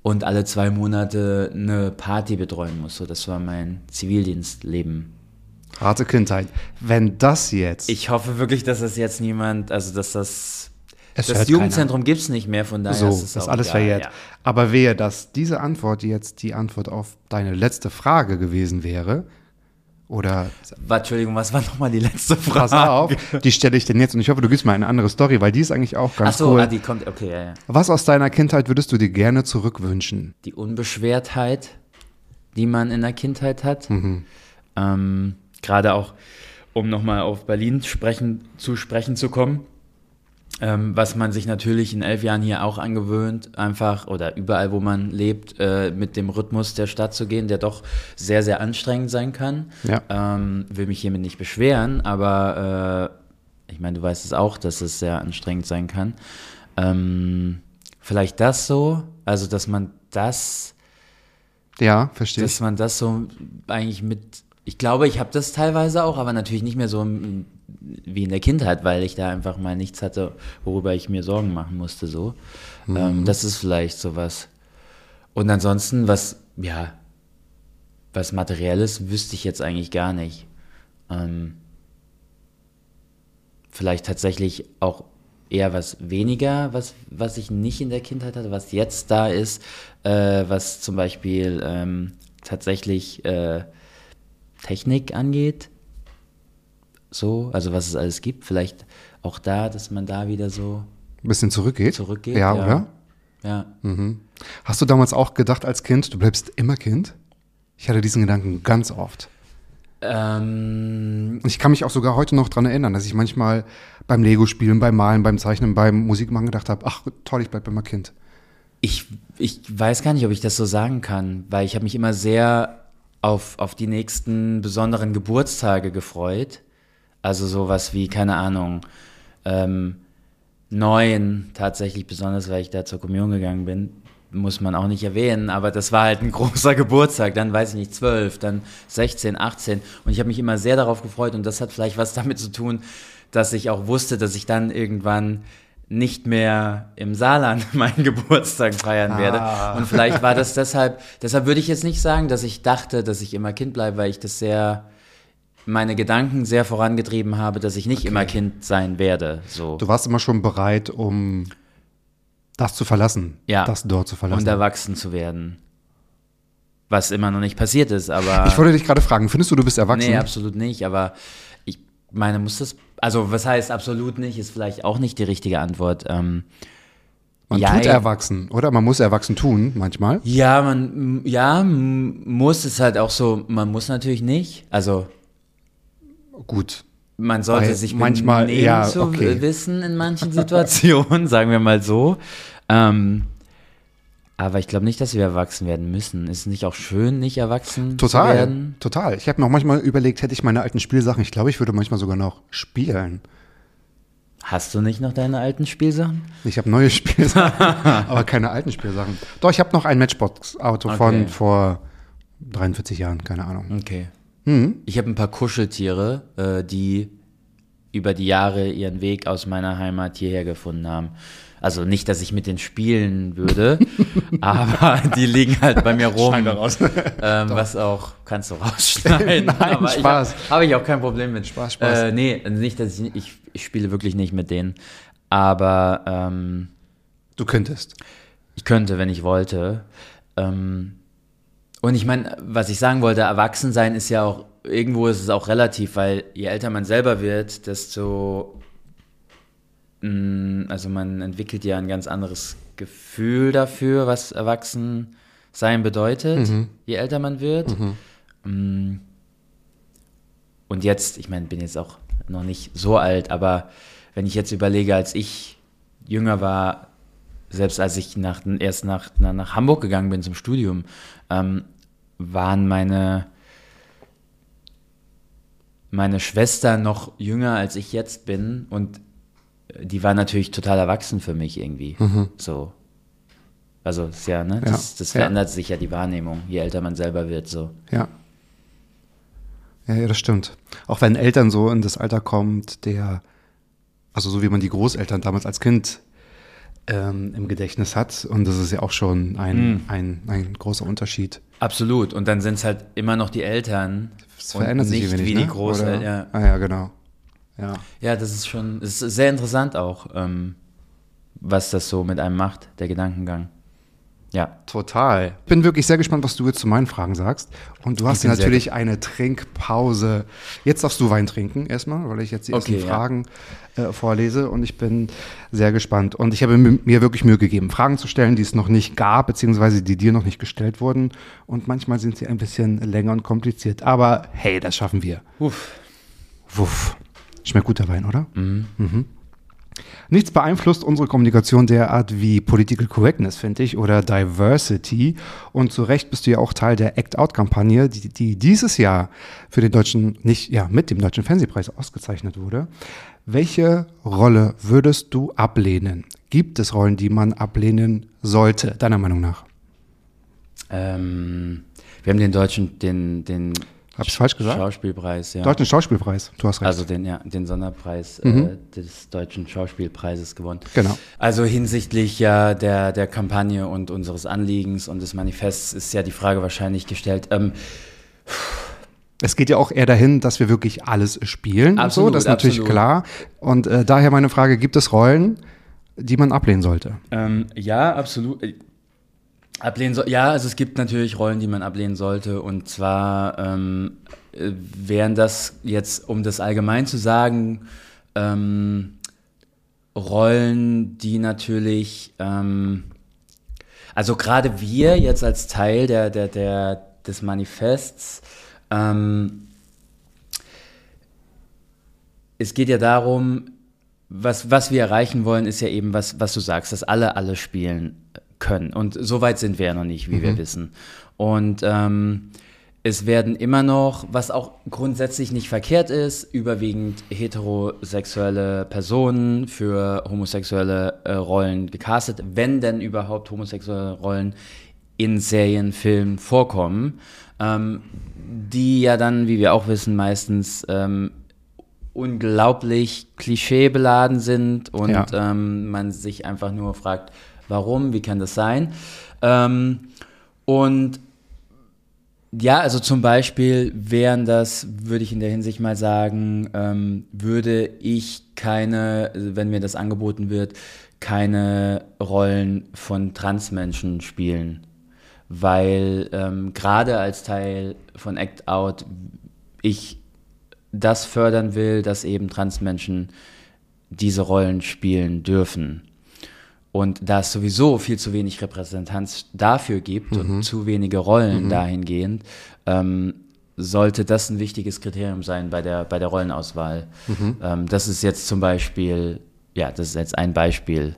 und alle zwei Monate eine Party betreuen muss. So, das war mein Zivildienstleben. Harte Kindheit. Wenn das jetzt. Ich hoffe wirklich, dass das jetzt niemand, also dass das. Es das Jugendzentrum gibt es nicht mehr, von daher so, ist es ist alles egal, verjährt. Ja. Aber wehe, dass diese Antwort jetzt die Antwort auf deine letzte Frage gewesen wäre. Oder Warte, Entschuldigung, was war nochmal die letzte Frage? pass auf, die stelle ich denn jetzt und ich hoffe, du gibst mir eine andere Story, weil die ist eigentlich auch Ach ganz so, cool. ah, die kommt, okay, ja, ja. Was aus deiner Kindheit würdest du dir gerne zurückwünschen? Die Unbeschwertheit, die man in der Kindheit hat. Mhm. Ähm, Gerade auch, um nochmal auf Berlin sprechen, zu sprechen zu kommen. Ähm, was man sich natürlich in elf Jahren hier auch angewöhnt, einfach oder überall, wo man lebt, äh, mit dem Rhythmus der Stadt zu gehen, der doch sehr, sehr anstrengend sein kann. Ja. Ähm, will mich hiermit nicht beschweren, aber äh, ich meine, du weißt es auch, dass es sehr anstrengend sein kann. Ähm, vielleicht das so, also dass man das, Ja, verstehe dass man das so eigentlich mit, ich glaube, ich habe das teilweise auch, aber natürlich nicht mehr so im- wie in der Kindheit, weil ich da einfach mal nichts hatte, worüber ich mir Sorgen machen musste. So, ähm, das ist vielleicht sowas. Und ansonsten, was, ja, was materielles wüsste ich jetzt eigentlich gar nicht. Ähm, vielleicht tatsächlich auch eher was weniger, was, was ich nicht in der Kindheit hatte, was jetzt da ist, äh, was zum Beispiel ähm, tatsächlich äh, Technik angeht. So, also was es alles gibt. Vielleicht auch da, dass man da wieder so Ein bisschen zurückgeht. zurückgeht. Ja, oder? Ja. Hast du damals auch gedacht als Kind, du bleibst immer Kind? Ich hatte diesen Gedanken ganz oft. Ähm, ich kann mich auch sogar heute noch dran erinnern, dass ich manchmal beim Lego-Spielen, beim Malen, beim Zeichnen, beim Musikmachen gedacht habe, ach toll, ich bleib immer Kind. Ich, ich weiß gar nicht, ob ich das so sagen kann, weil ich habe mich immer sehr auf, auf die nächsten besonderen Geburtstage gefreut. Also sowas wie, keine Ahnung, ähm, neun tatsächlich besonders, weil ich da zur Kommunion gegangen bin, muss man auch nicht erwähnen, aber das war halt ein großer Geburtstag, dann weiß ich nicht, zwölf, dann 16, 18 und ich habe mich immer sehr darauf gefreut und das hat vielleicht was damit zu tun, dass ich auch wusste, dass ich dann irgendwann nicht mehr im Saarland meinen Geburtstag feiern werde. Und vielleicht war das deshalb, deshalb würde ich jetzt nicht sagen, dass ich dachte, dass ich immer Kind bleibe, weil ich das sehr, meine Gedanken sehr vorangetrieben habe, dass ich nicht immer Kind sein werde. So. Du warst immer schon bereit, um das zu verlassen, Ja. das dort zu verlassen. und erwachsen zu werden. Was immer noch nicht passiert ist, aber. ich wollte dich gerade fragen, findest du, du bist erwachsen? Nee, absolut nicht, aber ich meine, muss das. Also, was heißt absolut nicht, ist vielleicht auch nicht die richtige Antwort. Ähm, Man ja, tut erwachsen, oder? Man muss erwachsen tun, manchmal. ja, man, ja, muss es halt auch so, man muss natürlich nicht. Also, Gut. man sollte Weil sich manchmal- ja, zu okay. wissen in manchen Situationen, sagen wir mal so. Ähm, aber ich glaube nicht, dass wir erwachsen werden müssen. Ist es nicht auch schön, nicht erwachsen zu Total, werden? total. Ich habe mir auch manchmal überlegt, hätte ich meine alten Spielsachen, ich glaube, ich würde manchmal sogar noch spielen. Hast du nicht noch deine alten Spielsachen? Ich habe neue Spielsachen, aber keine alten Spielsachen. Doch, ich habe noch ein Matchbox-Auto Okay. von vor 43 Jahren, keine Ahnung. Okay. Hm? Ich habe ein paar Kuscheltiere, äh, die über die Jahre ihren Weg aus meiner Heimat hierher gefunden haben. Also nicht, dass ich mit denen spielen würde, aber die liegen halt bei mir rum. Ähm, was auch, kannst du rausschneiden. Nein, aber Spaß. Habe ich auch kein Problem mit. Spaß, Spaß. Äh, nee, nicht, dass ich, ich, ich spiele wirklich nicht mit denen. Aber ähm, Du könntest. Ich könnte, wenn ich wollte. Ähm, und ich meine, was ich sagen wollte, Erwachsensein ist ja auch, irgendwo ist es auch relativ, weil je älter man selber wird, desto, mh, mm, also man entwickelt ja ein ganz anderes Gefühl dafür, was Erwachsensein bedeutet, Mhm. je älter man wird. Mm. Und jetzt, ich meine, bin jetzt auch noch nicht so alt, aber wenn ich jetzt überlege, als ich jünger war, selbst als ich nach, erst nach, nach, nach Hamburg gegangen bin zum Studium, ähm, waren meine, meine Schwester noch jünger als ich jetzt bin und die war natürlich total erwachsen für mich irgendwie. So. Also ist ja, ne? Das, das ja. verändert sich ja die Wahrnehmung, je älter man selber wird. So. Ja. Ja, ja, das stimmt. Auch wenn Eltern so in das Alter kommt, der, also so wie man die Großeltern damals als Kind ähm, im Gedächtnis hat. Und das ist ja auch schon ein, ein, ein großer Unterschied. Absolut. Und dann sind es halt immer noch die Eltern. Es verändert sich nicht wenig, wie ne? die Großeltern. Ja. Ah ja, genau. Ja. ja, das ist schon, es ist sehr interessant auch, ähm, was das so mit einem macht, der Gedankengang. Ja. Total. Bin wirklich sehr gespannt, was du jetzt zu meinen Fragen sagst. Und du hast natürlich eine Trinkpause. Jetzt darfst du Wein trinken erstmal, weil ich jetzt die ersten Okay, ja. Fragen äh, vorlese und ich bin sehr gespannt. Und ich habe mi- mir wirklich Mühe gegeben, Fragen zu stellen, die es noch nicht gab, beziehungsweise die dir noch nicht gestellt wurden. Und manchmal sind sie ein bisschen länger und kompliziert. Aber hey, das schaffen wir. Uff. Wuff. Schmeckt gut der Wein, oder? Mhm. Nichts beeinflusst unsere Kommunikation derart wie Political Correctness, finde ich, oder Diversity. Und zu Recht bist du ja auch Teil der Act-Out-Kampagne, die, die dieses Jahr für den deutschen, nicht, ja, mit dem Deutschen Fernsehpreis ausgezeichnet wurde. Welche Rolle würdest du ablehnen? Gibt es Rollen, die man ablehnen sollte, deiner Meinung nach? Ähm, wir haben den deutschen, den, den Hab ich's falsch gesagt? Schauspielpreis, ja. Deutschen Schauspielpreis, du hast recht. Also den, ja, den Sonderpreis äh, des Deutschen Schauspielpreises gewonnen. Genau. Also hinsichtlich ja der, der Kampagne und unseres Anliegens und des Manifests ist ja die Frage wahrscheinlich gestellt. Ähm, Es geht ja auch eher dahin, dass wir wirklich alles spielen und so, Absolut, das ist natürlich absolut. klar. Und äh, daher meine Frage, gibt es Rollen, die man ablehnen sollte? Ähm, ja, absolut. Ablehnen soll, ja, also es gibt natürlich Rollen, die man ablehnen sollte. Und zwar ähm, äh, wären das jetzt, um das allgemein zu sagen, ähm, Rollen, die natürlich, ähm, also gerade wir jetzt als Teil der, der, der, des Manifests, ähm, es geht ja darum, was, was wir erreichen wollen, ist ja eben, was, was du sagst, dass alle alle spielen können. Und so weit sind wir ja noch nicht, wie wir wissen. Und ähm, es werden immer noch, was auch grundsätzlich nicht verkehrt ist, überwiegend heterosexuelle Personen für homosexuelle äh, Rollen gecastet, wenn denn überhaupt homosexuelle Rollen in Serien, Filmen vorkommen, ähm, die ja dann, wie wir auch wissen, meistens ähm, unglaublich klischeebeladen sind und Ja. ähm, man sich einfach nur fragt, warum, wie kann das sein? Ähm, und ja, also zum Beispiel wären das, würde ich in der Hinsicht mal sagen, ähm, würde ich keine, wenn mir das angeboten wird, keine Rollen von Transmenschen spielen. Weil ähm, gerade als Teil von Act Out ich das fördern will, dass eben Transmenschen diese Rollen spielen dürfen. Und da es sowieso viel zu wenig Repräsentanz dafür gibt und zu wenige Rollen dahingehend, ähm, sollte das ein wichtiges Kriterium sein bei der, bei der Rollenauswahl. Ähm, das ist jetzt zum Beispiel, ja, das ist jetzt ein Beispiel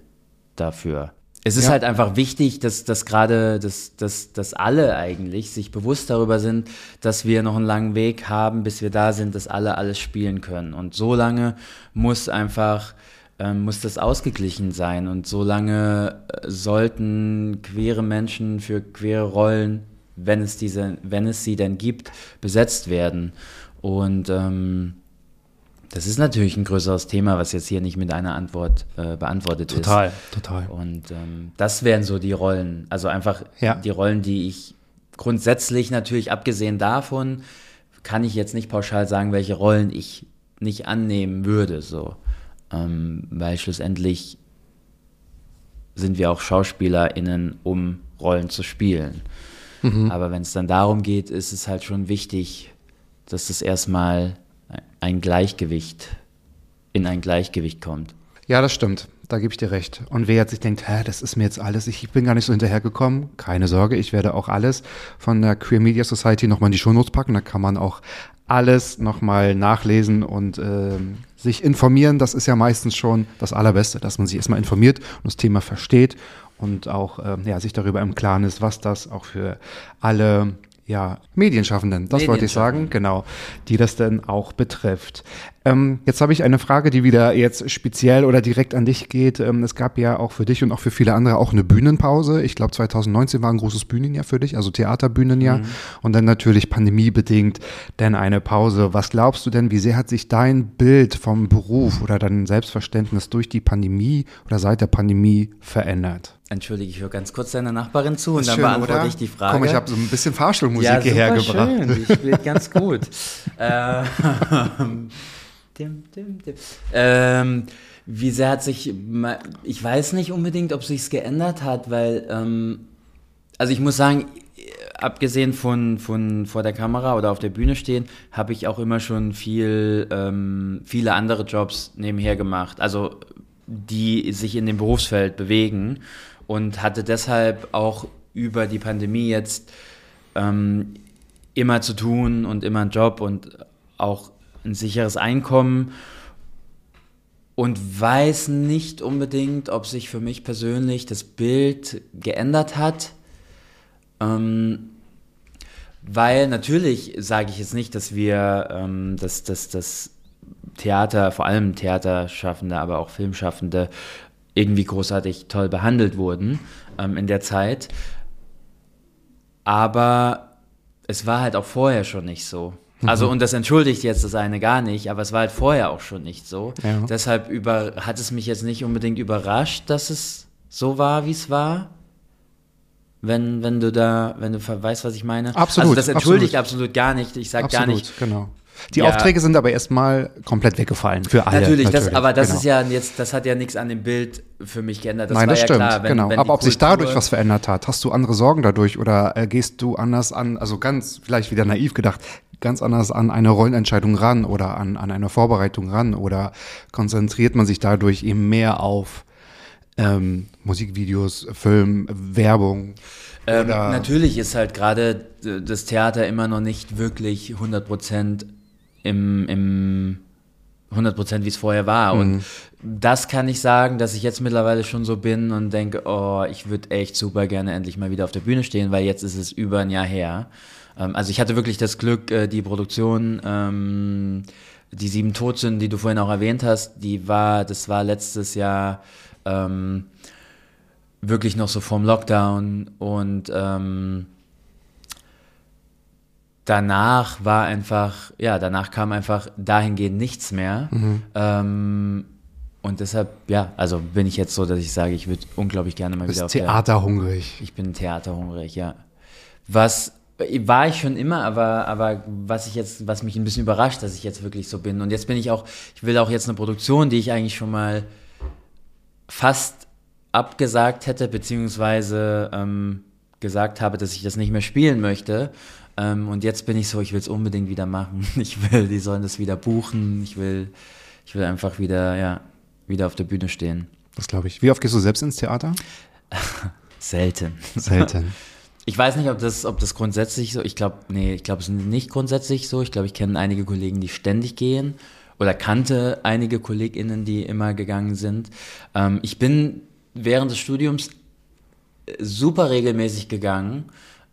dafür. Es ist Ja. halt einfach wichtig, dass, dass gerade, dass, dass, dass alle eigentlich sich bewusst darüber sind, dass wir noch einen langen Weg haben, bis wir da sind, dass alle alles spielen können. Und so lange muss einfach, ähm, muss das ausgeglichen sein. Und so lange äh, sollten queere Menschen für queere Rollen, wenn es diese, wenn es sie denn gibt, besetzt werden. Und ähm, das ist natürlich ein größeres Thema, was jetzt hier nicht mit einer Antwort äh, beantwortet ist. total. Und ähm, das wären so die Rollen. Also einfach Ja. die Rollen, die ich grundsätzlich natürlich, abgesehen davon, kann ich jetzt nicht pauschal sagen, welche Rollen ich nicht annehmen würde. So. Ähm, weil schlussendlich sind wir auch SchauspielerInnen, um Rollen zu spielen. Mhm. Aber wenn es dann darum geht, ist es halt schon wichtig, dass es erstmal ein Gleichgewicht, in ein Gleichgewicht kommt. Ja, das stimmt. Da gebe ich dir recht. Und wer jetzt sich denkt, hä, das ist mir jetzt alles, ich bin gar nicht so hinterhergekommen, keine Sorge, ich werde auch alles von der Queer Media Society nochmal in die Shownotes packen. Da kann man auch alles nochmal nachlesen und ähm, sich informieren. Das ist ja meistens schon das Allerbeste, dass man sich erstmal informiert und das Thema versteht und auch ähm, ja, sich darüber im Klaren ist, was das auch für alle ja, Medienschaffenden, das wollte ich sagen, genau, die das denn auch betrifft. Ähm, jetzt habe ich eine Frage, die wieder jetzt speziell oder direkt an dich geht. Ähm, es gab ja auch für dich und auch für viele andere auch eine Bühnenpause. Ich glaube, 2019 war ein großes Bühnenjahr für dich, also Theaterbühnenjahr. Mhm. Und dann natürlich pandemiebedingt denn eine Pause. Was glaubst du denn, wie sehr hat sich dein Bild vom Beruf oder dein Selbstverständnis durch die Pandemie oder seit der Pandemie verändert? Entschuldige, ich höre ganz kurz deiner Nachbarin zu und dann schön, beantworte oder? ich die Frage. Komm, ich habe so ein bisschen Fahrstuhlmusik ja, hierher gebracht. Schön. Die spielt ganz gut. äh, dim, dim, dim. Ähm, wie sehr hat sich, ich weiß nicht unbedingt, ob sich's geändert hat, weil, ähm, also ich muss sagen, abgesehen von, von vor der Kamera oder auf der Bühne stehen, habe ich auch immer schon viel, ähm, viele andere Jobs nebenher gemacht. Also die sich in dem Berufsfeld bewegen und hatte deshalb auch über die Pandemie jetzt ähm, immer zu tun und immer einen Job und auch ein sicheres Einkommen und weiß nicht unbedingt, ob sich für mich persönlich das Bild geändert hat. Ähm, weil natürlich sage ich jetzt nicht, dass wir, ähm, dass, dass, dass Theater, vor allem Theaterschaffende, aber auch Filmschaffende, irgendwie großartig toll behandelt wurden ähm, in der Zeit. Aber es war halt auch vorher schon nicht so. Also, mhm. und das entschuldigt jetzt das eine gar nicht, aber es war halt vorher auch schon nicht so. Ja. Deshalb über, hat es mich jetzt nicht unbedingt überrascht, dass es so war, wie es war. Wenn, wenn du da, wenn du weißt, was ich meine. Absolut. Also das entschuldigt absolut, absolut gar nicht. Ich sage gar nicht. Genau. Die ja. Aufträge sind aber erstmal komplett weggefallen für alle. Natürlich, natürlich. Das, aber das genau. ist ja jetzt, das hat ja nichts an dem Bild für mich geändert. Das Nein, das ja stimmt, klar, wenn, genau. Wenn aber ob sich dadurch was verändert hat, hast du andere Sorgen dadurch oder äh, gehst du anders an, also ganz vielleicht wieder naiv gedacht, ganz anders an eine Rollenentscheidung ran oder an, an eine Vorbereitung ran oder konzentriert man sich dadurch eben mehr auf ähm, Musikvideos, Film, Werbung? Ähm, natürlich ist halt gerade das Theater immer noch nicht wirklich 100 Prozent im, im 100% wie es vorher war. Mhm. Und das kann ich sagen, dass ich jetzt mittlerweile schon so bin und denke, oh, ich würde echt super gerne endlich mal wieder auf der Bühne stehen, weil jetzt ist es über ein Jahr her. Ähm, also ich hatte wirklich das Glück, äh, die Produktion, ähm, die sieben Todsünden, die du vorhin auch erwähnt hast, die war, das war letztes Jahr ähm, wirklich noch so vorm Lockdown und danach war einfach, ja, danach kam einfach dahingehend nichts mehr. Mhm. Ähm, und deshalb, ja, also bin ich jetzt so, dass ich sage, ich würde unglaublich gerne mal Bist wieder auf theaterhungrig. Ich bin theaterhungrig, ja. Was war ich schon immer, aber, aber was ich jetzt, was mich ein bisschen überrascht, dass ich jetzt wirklich so bin. Und jetzt bin ich auch, ich will auch jetzt eine Produktion, die ich eigentlich schon mal fast abgesagt hätte, beziehungsweise ähm, gesagt habe, dass ich das nicht mehr spielen möchte. Ähm, und jetzt bin ich so, ich will es unbedingt wieder machen. Ich will, die sollen das wieder buchen. Ich will, ich will einfach wieder, ja, wieder auf der Bühne stehen. Das glaube ich. Wie oft gehst du selbst ins Theater? Selten. Selten. Ich weiß nicht, ob das, ob das grundsätzlich so, ich glaube, nee, ich glaube, es ist nicht grundsätzlich so. Ich glaube, ich kenne einige Kollegen, die ständig gehen oder kannte einige KollegInnen, die immer gegangen sind. Ähm, ich bin während des Studiums super regelmäßig gegangen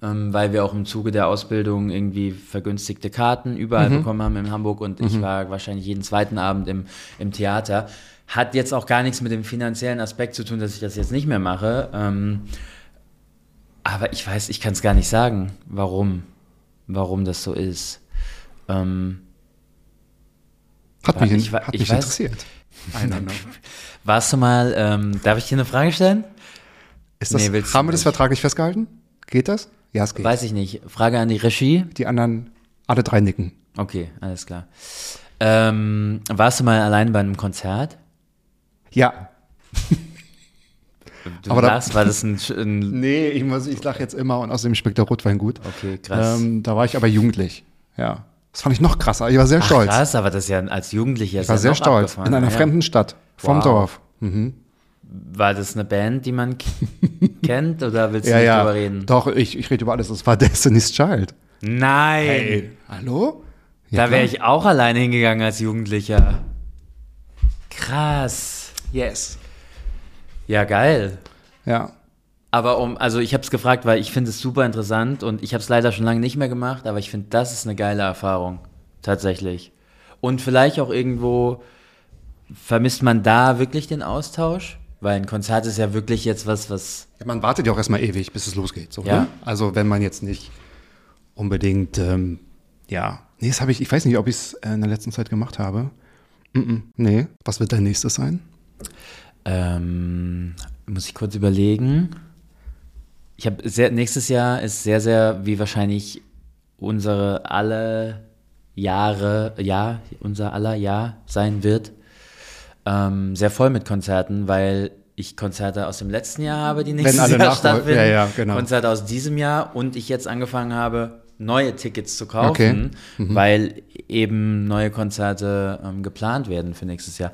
ähm, weil wir auch im Zuge der Ausbildung irgendwie vergünstigte Karten überall mhm. bekommen haben in Hamburg und mhm. ich war wahrscheinlich jeden zweiten Abend im, im Theater. Hat jetzt auch gar nichts mit dem finanziellen Aspekt zu tun, dass ich das jetzt nicht mehr mache. Ähm, aber ich weiß, ich kann es gar nicht sagen, warum, warum das so ist. Ähm, hat mich, ich, hat ich mich weiß, interessiert. Warst du mal, ähm, darf ich dir eine Frage stellen? Ist das, nee, haben wir das vertraglich festgehalten? Geht das? Ja, es geht. Weiß ich nicht. Frage an die Regie. Die anderen, alle drei nicken. Okay, alles klar. Ähm, warst du mal allein bei einem Konzert? Ja. Du Aber da- lachst, war das ein, ein Nee, ich, muss- ich lache jetzt immer und außerdem schmeckt der Rotwein gut. Okay, krass. Ähm, da war ich aber jugendlich. Ja. Das fand ich noch krasser. Ich war sehr Ach, stolz. krass, aber das ist ja als Jugendlicher Ich war sehr ja noch stolz. In einer ja. fremden Stadt. Vom Wow. Dorf. War das eine Band, die man kennt oder willst du Ja, nicht ja. drüber reden? Doch, ich, ich rede über alles. Das war Destiny's Child. Nein! Hallo? da wäre ich auch alleine hingegangen als Jugendlicher. Krass. Yes. Ja, geil. Ja. Aber um, also ich habe es gefragt, weil ich finde es super interessant und ich habe es leider schon lange nicht mehr gemacht, aber ich finde, das ist eine geile Erfahrung. Tatsächlich. Und vielleicht auch irgendwo vermisst man da wirklich den Austausch, weil ein Konzert ist ja wirklich jetzt was, was. Man wartet ja auch erstmal ewig, bis es losgeht. So, Ja. ne? Also wenn man jetzt nicht unbedingt, ähm, ja. Nee, das habe ich, ich weiß nicht, ob ich es in der letzten Zeit gemacht habe. Mm -mm, nee. Was wird dein nächstes sein? Ähm, muss ich kurz überlegen. Ich habe sehr, nächstes Jahr ist sehr, sehr, wie wahrscheinlich unsere alle Jahre, ja, unser aller Jahr sein wird, ähm, sehr voll mit Konzerten, weil ich Konzerte aus dem letzten Jahr habe, die nächstes Jahr nachholen. stattfinden. Ja, ja, genau. Konzerte aus diesem Jahr und ich jetzt angefangen habe, neue Tickets zu kaufen, Okay. Mhm. weil eben neue Konzerte ähm, geplant werden für nächstes Jahr.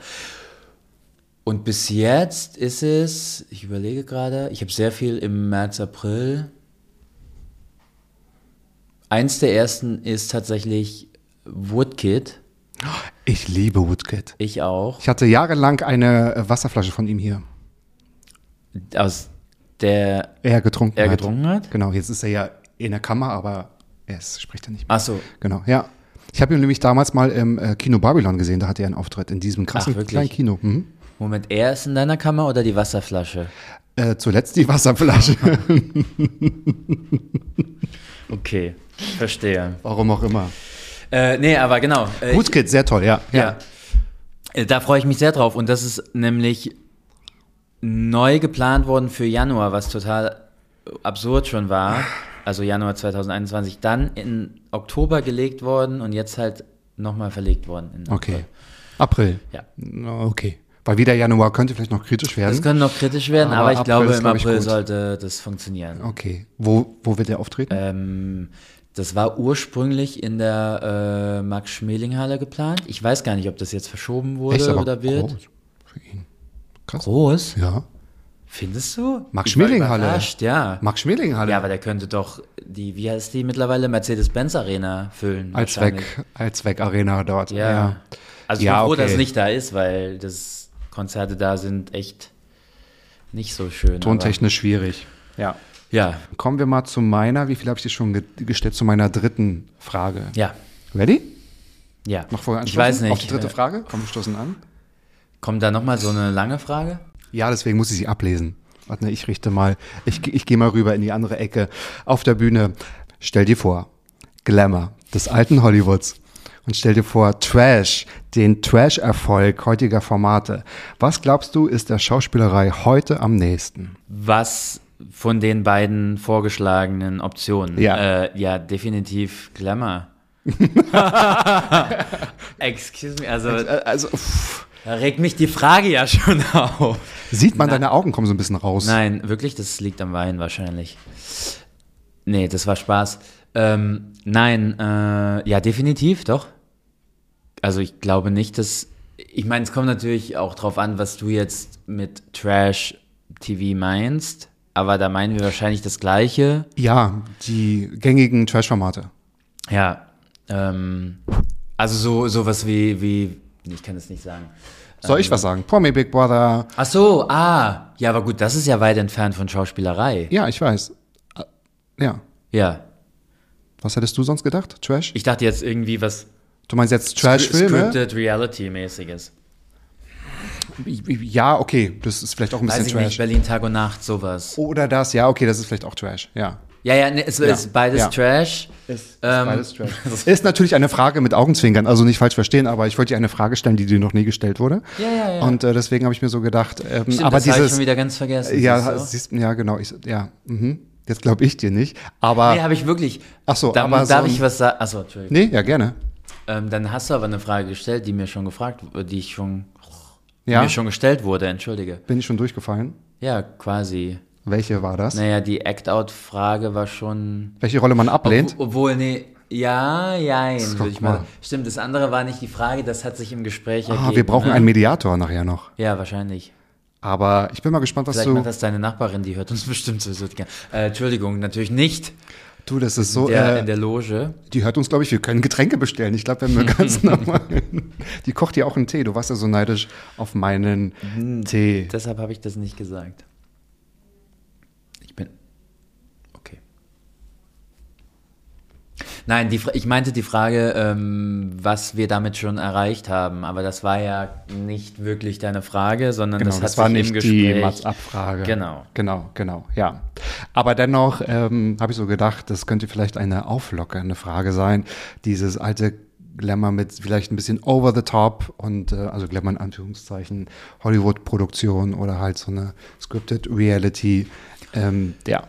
Und bis jetzt ist es, ich überlege gerade, ich habe sehr viel im März, April. Eins der ersten ist tatsächlich Woodkid. Ich liebe Woodkid. Ich auch. Ich hatte jahrelang eine äh, Wasserflasche von ihm hier. Aus der Er getrunken er hat. getrunken hat? Genau, jetzt ist er ja in der Kammer, aber er ist, spricht ja nicht mehr. Achso. Genau, ja. Ich habe ihn nämlich damals mal im äh, Kino Babylon gesehen, da hatte er einen Auftritt in diesem krassen Ach, kleinen Kino. Mhm. Moment, er ist in deiner Kammer oder die Wasserflasche? Äh, zuletzt die Wasserflasche, Okay, verstehe. warum auch immer. Äh, nee, aber genau. Äh, Woodkid, sehr toll, ja. Ja. Äh, Da freue ich mich sehr drauf. Und das ist nämlich neu geplant worden für Januar, was total absurd schon war. Also Januar 2021. Dann in Oktober gelegt worden und jetzt halt nochmal verlegt worden. in Okay. April. Ja. Na, Okay. Weil wieder Januar könnte vielleicht noch kritisch werden. Das könnte noch kritisch werden, Aber aber, ich April glaube, im April gut. sollte das funktionieren. Okay. Wo, wo wird er auftreten? Ähm, das war ursprünglich in der äh, Max-Schmeling-Halle geplant. Ich weiß gar nicht, ob das jetzt verschoben wurde Echt, oder wird. groß für ihn. Krass. Groß? Ja. Findest du? Max Ich war Schmeling-Halle. überrascht, Ja. Max Schmeling Halle. Ja, aber der könnte doch die, wie heißt die mittlerweile, Mercedes-Benz Arena füllen. als wahrscheinlich. Zweck, als Zweckarena dort. Ja. Also ich Ja, bin froh, dass okay. es nicht da ist, weil das Konzerte da sind echt nicht so schön. Tontechnisch schwierig. Ja. Ja, Kommen wir mal zu meiner, wie viel habe ich dir schon ge gestellt, zu meiner dritten Frage. ja, Ready? ja. Noch vorher Ich weiß nicht. Auf die dritte Frage? Komm, wir stoßen an. Kommt da nochmal so eine lange Frage? Ja, deswegen muss ich sie ablesen. Warte, ich richte mal, ich, ich gehe mal rüber in die andere Ecke. Auf der Bühne, stell dir vor, Glamour des alten Hollywoods. Und stell dir vor, Trash, den Trash-Erfolg heutiger Formate. Was glaubst du, ist der Schauspielerei heute am nächsten? Was von den beiden vorgeschlagenen Optionen? Ja. äh, ja definitiv Glamour. Excuse me, also Also, pff, da regt mich die Frage ja schon auf. sieht man, deine Augen kommen so ein bisschen raus. Nein, wirklich, das liegt am Wein wahrscheinlich. Nee, das war Spaß. Ähm, nein, äh, ja, definitiv, doch. Also ich glaube nicht, dass. Ich meine, es kommt natürlich auch drauf an, was du jetzt mit Trash TV meinst. Aber da meinen wir wahrscheinlich das Gleiche. Ja, die gängigen Trash-Formate. Ja. Ähm, also so sowas wie, wie. Ich kann es nicht sagen. Soll ich was sagen? Promi Big Brother. Ach so, ah. Ja, aber gut, das ist ja weit entfernt von Schauspielerei. Ja, ich weiß. Äh, Ja. Ja. Was hättest du sonst gedacht? Trash? Ich dachte jetzt irgendwie was Du meinst jetzt Trash-Filme? Scripted Reality-mäßiges. Ja, okay, das ist vielleicht auch ein bisschen Weiß ich nicht, Trash. Berlin Tag und Nacht, sowas. Oder das, ja, okay, das ist vielleicht auch Trash, ja. Ja, ja, ne, es ist beides ja. Trash. Ist, Ähm, beides Trash. Ist natürlich eine Frage mit Augenzwinkern, also nicht falsch verstehen, aber ich wollte dir eine Frage stellen, die dir noch nie gestellt wurde. Ja, ja, ja. Und äh, deswegen habe ich mir so gedacht, ähm, Stimmt, aber das habe ich dieses, schon wieder ganz vergessen. ja, siehst ja, genau, ich, ja, mhm. jetzt glaube ich dir nicht, aber, Nee, habe ich wirklich. Ach so, da, aber darf so ich was sagen? Achso, Entschuldigung. nee, ja, gerne. Ähm, dann hast du aber eine Frage gestellt, die mir schon gefragt, die ich schon, Ja, mir schon gestellt wurde, entschuldige. bin ich schon durchgefallen? Ja, quasi. Welche war das? Naja, die Act-Out-Frage war schon. Welche Rolle man ablehnt? Obwohl, obwohl, nee, ja, jein, Guck würde ich mal. mal. Stimmt, das andere war nicht die Frage, das hat sich im Gespräch ergeben. ah, wir brauchen ne? einen Mediator nachher noch. Ja, wahrscheinlich. Aber ich bin mal gespannt, was Vielleicht du. macht das deine Nachbarin, die hört uns bestimmt sowieso gerne. Äh, Entschuldigung, natürlich nicht. Du, das ist so. der, äh, in der Loge. die hört uns, glaube ich, wir können Getränke bestellen. Ich glaube, wenn wir ganz normal. Die kocht ja auch einen Tee. Du warst ja so neidisch auf meinen Hm. Tee. Deshalb habe ich das nicht gesagt. Ich bin. Okay. Nein, die, ich meinte die Frage, ähm, was wir damit schon erreicht haben, aber das war ja nicht wirklich deine Frage, sondern Genau, das das, war nicht die. Mats-Abfrage. Genau. Genau, genau, ja. Aber dennoch ähm, habe ich so gedacht, das könnte vielleicht eine auflockernde Frage sein. Dieses alte Glamour mit vielleicht ein bisschen over the top und äh, also Glamour in Anführungszeichen, Hollywood-Produktion oder halt so eine scripted Reality. Ähm, ja,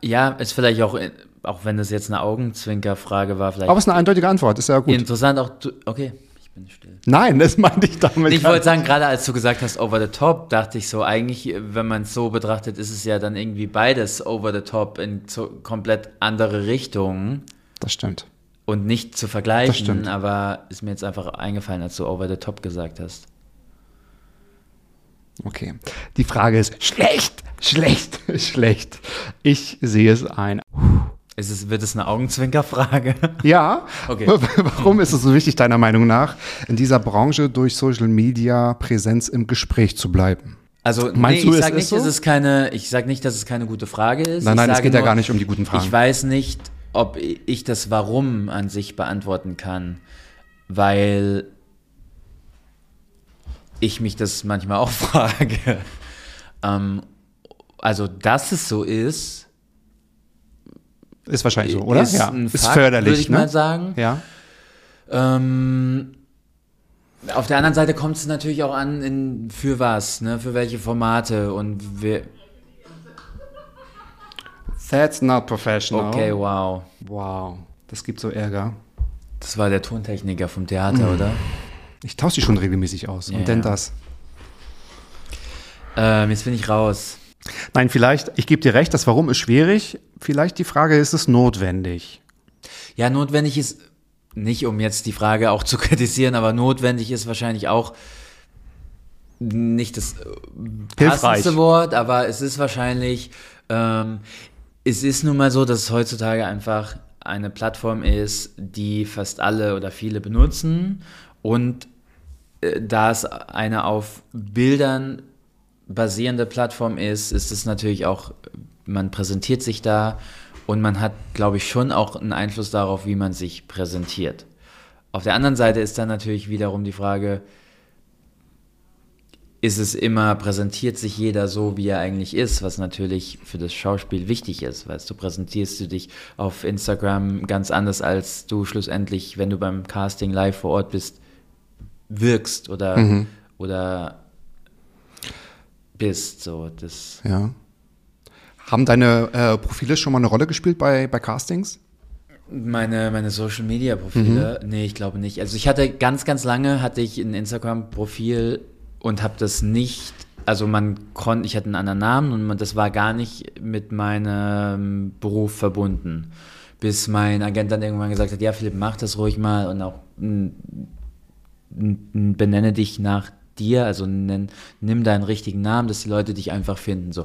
Ja, ist vielleicht auch, äh, auch wenn das jetzt eine Augenzwinkerfrage war, vielleicht aber es ist eine eindeutige Antwort, ist ja gut. interessant auch. Du, okay, ich bin still. Nein, das meinte ich damit. Ich wollte sagen, gerade als du gesagt hast, over the top, dachte ich so, eigentlich, wenn man es so betrachtet, ist es ja dann irgendwie beides over the top in so komplett andere Richtungen Das stimmt. und nicht zu Das vergleichen, stimmt. aber ist mir jetzt einfach eingefallen, als du over the top gesagt hast. Okay. Die Frage ist schlecht, schlecht, schlecht. Ich sehe es ein. Ist es, wird es eine Augenzwinkerfrage? Ja. Okay. Warum ist es so wichtig, deiner Meinung nach, in dieser Branche durch Social Media Präsenz im Gespräch zu bleiben? Also, Meinst nee, du, ich es sag ist nicht, so? dass es keine, ich sag nicht, dass es keine gute Frage ist. Nein, nein, es sage geht ja nur, gar nicht um die guten Fragen. Ich weiß nicht, ob ich das Warum an sich beantworten kann, weil ich mich das manchmal auch frage. ähm, also, dass es so ist, Ist wahrscheinlich so, oder? ist ja. ein ist Fakt, förderlich. würde ich ne? mal sagen. Ja. Ähm, auf der anderen Seite kommt es natürlich auch an, in, für was, ne? für welche Formate und wir, That's not professional. okay, wow. Wow. Das gibt so Ärger. Das war der Tontechniker vom Theater, oder? Ich tausche die schon regelmäßig aus. Ja, Und denn ja. das. Ähm, jetzt bin ich raus. Nein, vielleicht, ich gebe dir recht, das Warum ist schwierig. Vielleicht die Frage, ist es notwendig? Ja, notwendig ist, nicht um jetzt die Frage auch zu kritisieren, aber notwendig ist wahrscheinlich auch nicht das äh, Hilfreich. passendste Wort, aber es ist wahrscheinlich, ähm, es ist nun mal so, dass es heutzutage einfach eine Plattform ist, die fast alle oder viele benutzen und äh, da es eine auf Bildern basierende Plattform ist, ist es natürlich auch, man präsentiert sich da und man hat, glaube ich, schon auch einen Einfluss darauf, wie man sich präsentiert. Auf der anderen Seite ist dann natürlich wiederum die Frage, ist es immer, präsentiert sich jeder so, wie er eigentlich ist, was natürlich für das Schauspiel wichtig ist, weißt du, präsentierst du dich auf Instagram ganz anders, als du schlussendlich, wenn du beim Casting live vor Ort bist, wirkst oder, oder bist, so, das, Ja. Haben deine äh, Profile schon mal eine Rolle gespielt bei, bei Castings? Meine, meine Social Media Profile, nee, ich glaube nicht. Also ich hatte ganz, ganz lange hatte ich ein Instagram Profil und habe das nicht, also man konnte, ich hatte einen anderen Namen und man, das war gar nicht mit meinem Beruf verbunden. Bis mein Agent dann irgendwann gesagt hat, ja Philipp, mach das ruhig mal und auch benenne dich nach dir, also nenn, nimm deinen richtigen Namen, dass die Leute dich einfach finden. So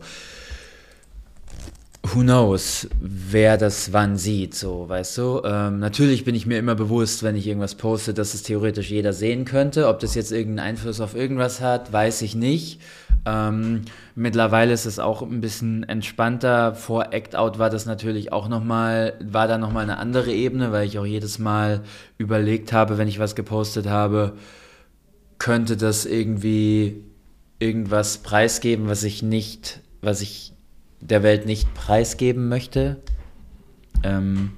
who knows, wer das wann sieht, so, weißt du? Ähm, natürlich bin ich mir immer bewusst, wenn ich irgendwas poste, dass es theoretisch jeder sehen könnte. Ob das jetzt irgendeinen Einfluss auf irgendwas hat, weiß ich nicht. Ähm, mittlerweile ist es auch ein bisschen entspannter. Vor Act Out war das natürlich auch nochmal, war da nochmal eine andere Ebene, weil ich auch jedes Mal überlegt habe, wenn ich was gepostet habe, könnte das irgendwie irgendwas preisgeben, was ich nicht, was ich der Welt nicht preisgeben möchte. Ähm,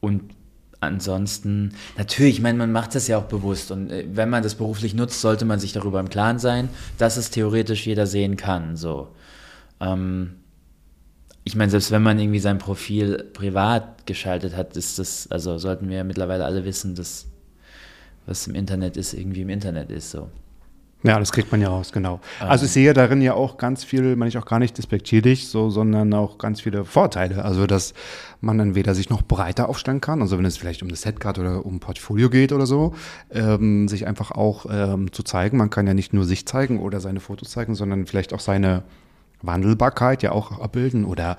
und ansonsten, natürlich, ich meine, man macht das ja auch bewusst und äh, wenn man das beruflich nutzt, sollte man sich darüber im Klaren sein, dass es theoretisch jeder sehen kann. So. Ähm, ich meine, selbst wenn man irgendwie sein Profil privat geschaltet hat, ist das, also sollten wir mittlerweile alle wissen, dass was im Internet ist, irgendwie im Internet ist so. Ja, das kriegt man ja raus, genau. Also ich sehe darin ja auch ganz viel, meine ich auch gar nicht despektierlich, so, sondern auch ganz viele Vorteile. Also dass man entweder sich noch breiter aufstellen kann, also wenn es vielleicht um eine Setcard oder um ein Portfolio geht oder so, ähm, sich einfach auch ähm, zu zeigen. Man kann ja nicht nur sich zeigen oder seine Fotos zeigen, sondern vielleicht auch seine Wandelbarkeit ja auch abbilden oder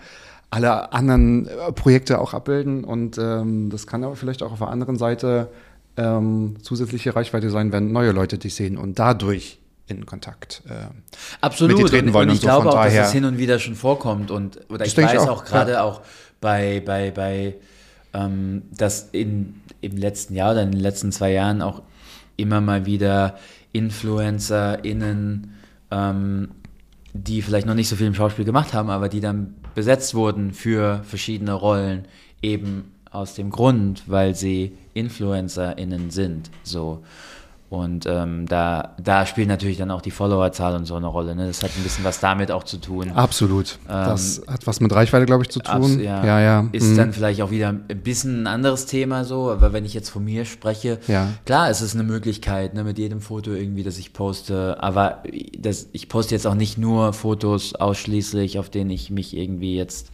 alle anderen äh, Projekte auch abbilden. Und ähm, das kann aber vielleicht auch auf der anderen Seite ähm, zusätzliche Reichweite sein, wenn neue Leute dich sehen und dadurch in Kontakt äh, Absolut. mit dir treten und, wollen und und, ich so. glaube auch, dass es hin und wieder schon vorkommt. Und oder ich weiß auch, auch gerade ja. auch bei, bei, bei ähm, dass in, im letzten Jahr oder in den letzten zwei Jahren auch immer mal wieder InfluencerInnen, ähm, die vielleicht noch nicht so viel im Schauspiel gemacht haben, aber die dann besetzt wurden für verschiedene Rollen, eben aus dem Grund, weil sie InfluencerInnen sind. So. Und ähm, da, da spielt natürlich dann auch die Followerzahl und so eine Rolle. Ne? Das hat ein bisschen was damit auch zu tun. absolut. das hat was mit Reichweite, glaube ich, zu tun. Ähm, ja. ja. ja. Ist Mhm. dann vielleicht auch wieder ein bisschen ein anderes Thema so, aber wenn ich jetzt von mir spreche, Ja. klar, es ist eine Möglichkeit, ne, mit jedem Foto irgendwie, das ich poste, aber das, ich poste jetzt auch nicht nur Fotos ausschließlich, auf denen ich mich irgendwie jetzt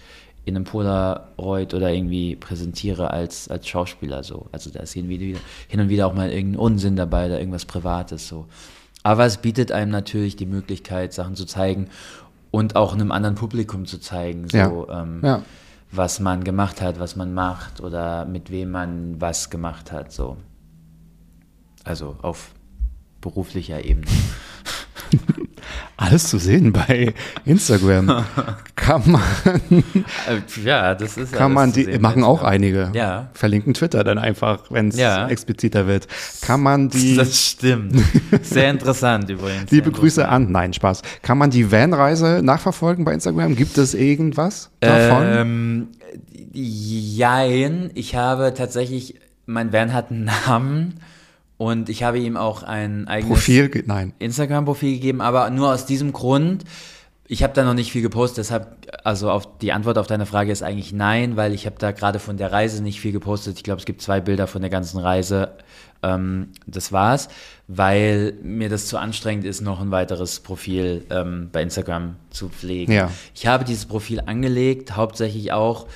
in einem Polaroid oder irgendwie präsentiere als, als Schauspieler so. Also da ist hin, wieder, hin und wieder auch mal irgendein Unsinn dabei oder irgendwas Privates so. Aber es bietet einem natürlich die Möglichkeit, Sachen zu zeigen und auch einem anderen Publikum zu zeigen, so, Ja. ähm, Ja. was man gemacht hat, was man macht oder mit wem man was gemacht hat, so. Also auf beruflicher Ebene. Alles zu sehen bei Instagram. kann man, Äh, ja, das ist kann man die, machen auch einige. Ja. Verlinken Twitter dann einfach, wenn es Ja. expliziter wird. Kann man die, Das stimmt. Sehr interessant übrigens. liebe Grüße an, nein, Spaß. Kann man die Van-Reise nachverfolgen bei Instagram? Gibt es irgendwas davon? Ähm, jein, ich habe tatsächlich, mein Van hat einen Namen und ich habe ihm auch ein eigenes. Instagram-Profil gegeben, aber nur aus diesem Grund. Ich habe da noch nicht viel gepostet, deshalb, also auf die Antwort auf deine Frage ist eigentlich nein, weil ich habe da gerade von der Reise nicht viel gepostet. Ich glaube, es gibt zwei Bilder von der ganzen Reise. Ähm, das war's, weil mir das zu anstrengend ist, noch ein weiteres Profil ähm, bei Instagram zu pflegen. Ja. Ich habe dieses Profil angelegt, hauptsächlich auch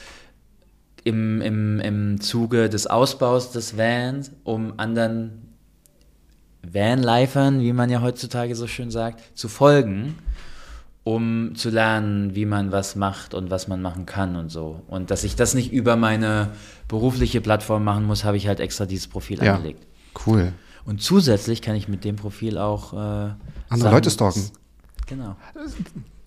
im, im, im Zuge des Ausbaus des Vans, um anderen Vanlifern, wie man ja heutzutage so schön sagt, zu folgen, um zu lernen, wie man was macht und was man machen kann und so. Und dass ich das nicht über meine berufliche Plattform machen muss, habe ich halt extra dieses Profil Ja. angelegt. Cool. Und zusätzlich kann ich mit dem Profil auch äh, Andere Leute stalken. Genau.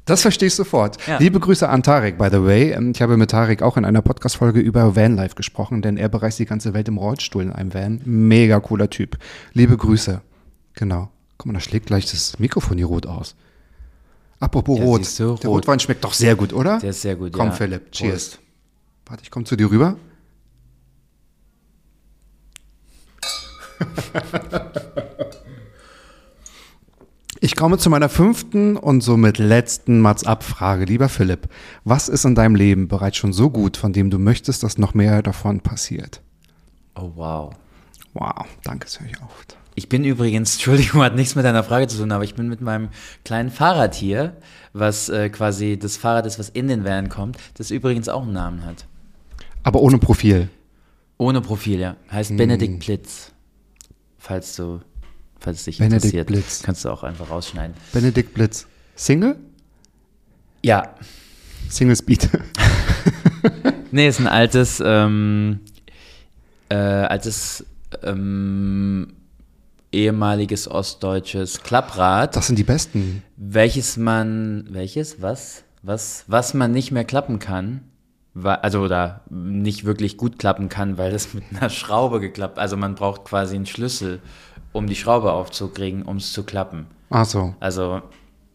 Das verstehe ich sofort. Ja. Liebe Grüße an Tarek, by the way. Ähm, Ich habe mit Tarek auch in einer Podcast-Folge über Vanlife gesprochen, denn er bereist die ganze Welt im Rollstuhl in einem Van. Mega cooler Typ. Liebe Grüße. Genau. Guck mal, da schlägt gleich das Mikrofon hier rot aus. Apropos Ja, rot. du, Der rot. Rotwein schmeckt doch sehr gut, oder? Der ist sehr gut, Komm, ja. Philipp. Cheers. Prost. Warte, ich komme zu dir rüber. Ich komme zu meiner fünften und somit letzten Mats-Ab-Frage. Lieber Philipp, was ist in deinem Leben bereits schon so gut, von dem du möchtest, dass noch mehr davon passiert? Oh, wow. Wow, danke, das höre ich oft. Ich bin übrigens, Entschuldigung, hat nichts mit deiner Frage zu tun, aber ich bin mit meinem kleinen Fahrrad hier, was äh, quasi das Fahrrad ist, was in den Van kommt, das übrigens auch einen Namen hat. Aber ohne Profil. Ohne Profil, ja. Heißt Hm. Benedikt Blitz. Falls du, falls es dich Benedikt interessiert, Blitz. kannst du auch einfach rausschneiden. Benedikt Blitz. Single? Ja, Single Speed. nee, ist ein altes, ähm, äh, altes, ähm, ehemaliges ostdeutsches Klapprad. Das sind die besten. welches man, welches, was, was, was man nicht mehr klappen kann, also oder nicht wirklich gut klappen kann, weil das mit einer Schraube geklappt, also man braucht quasi einen Schlüssel, um die Schraube aufzukriegen, um es zu klappen. Ach so. Also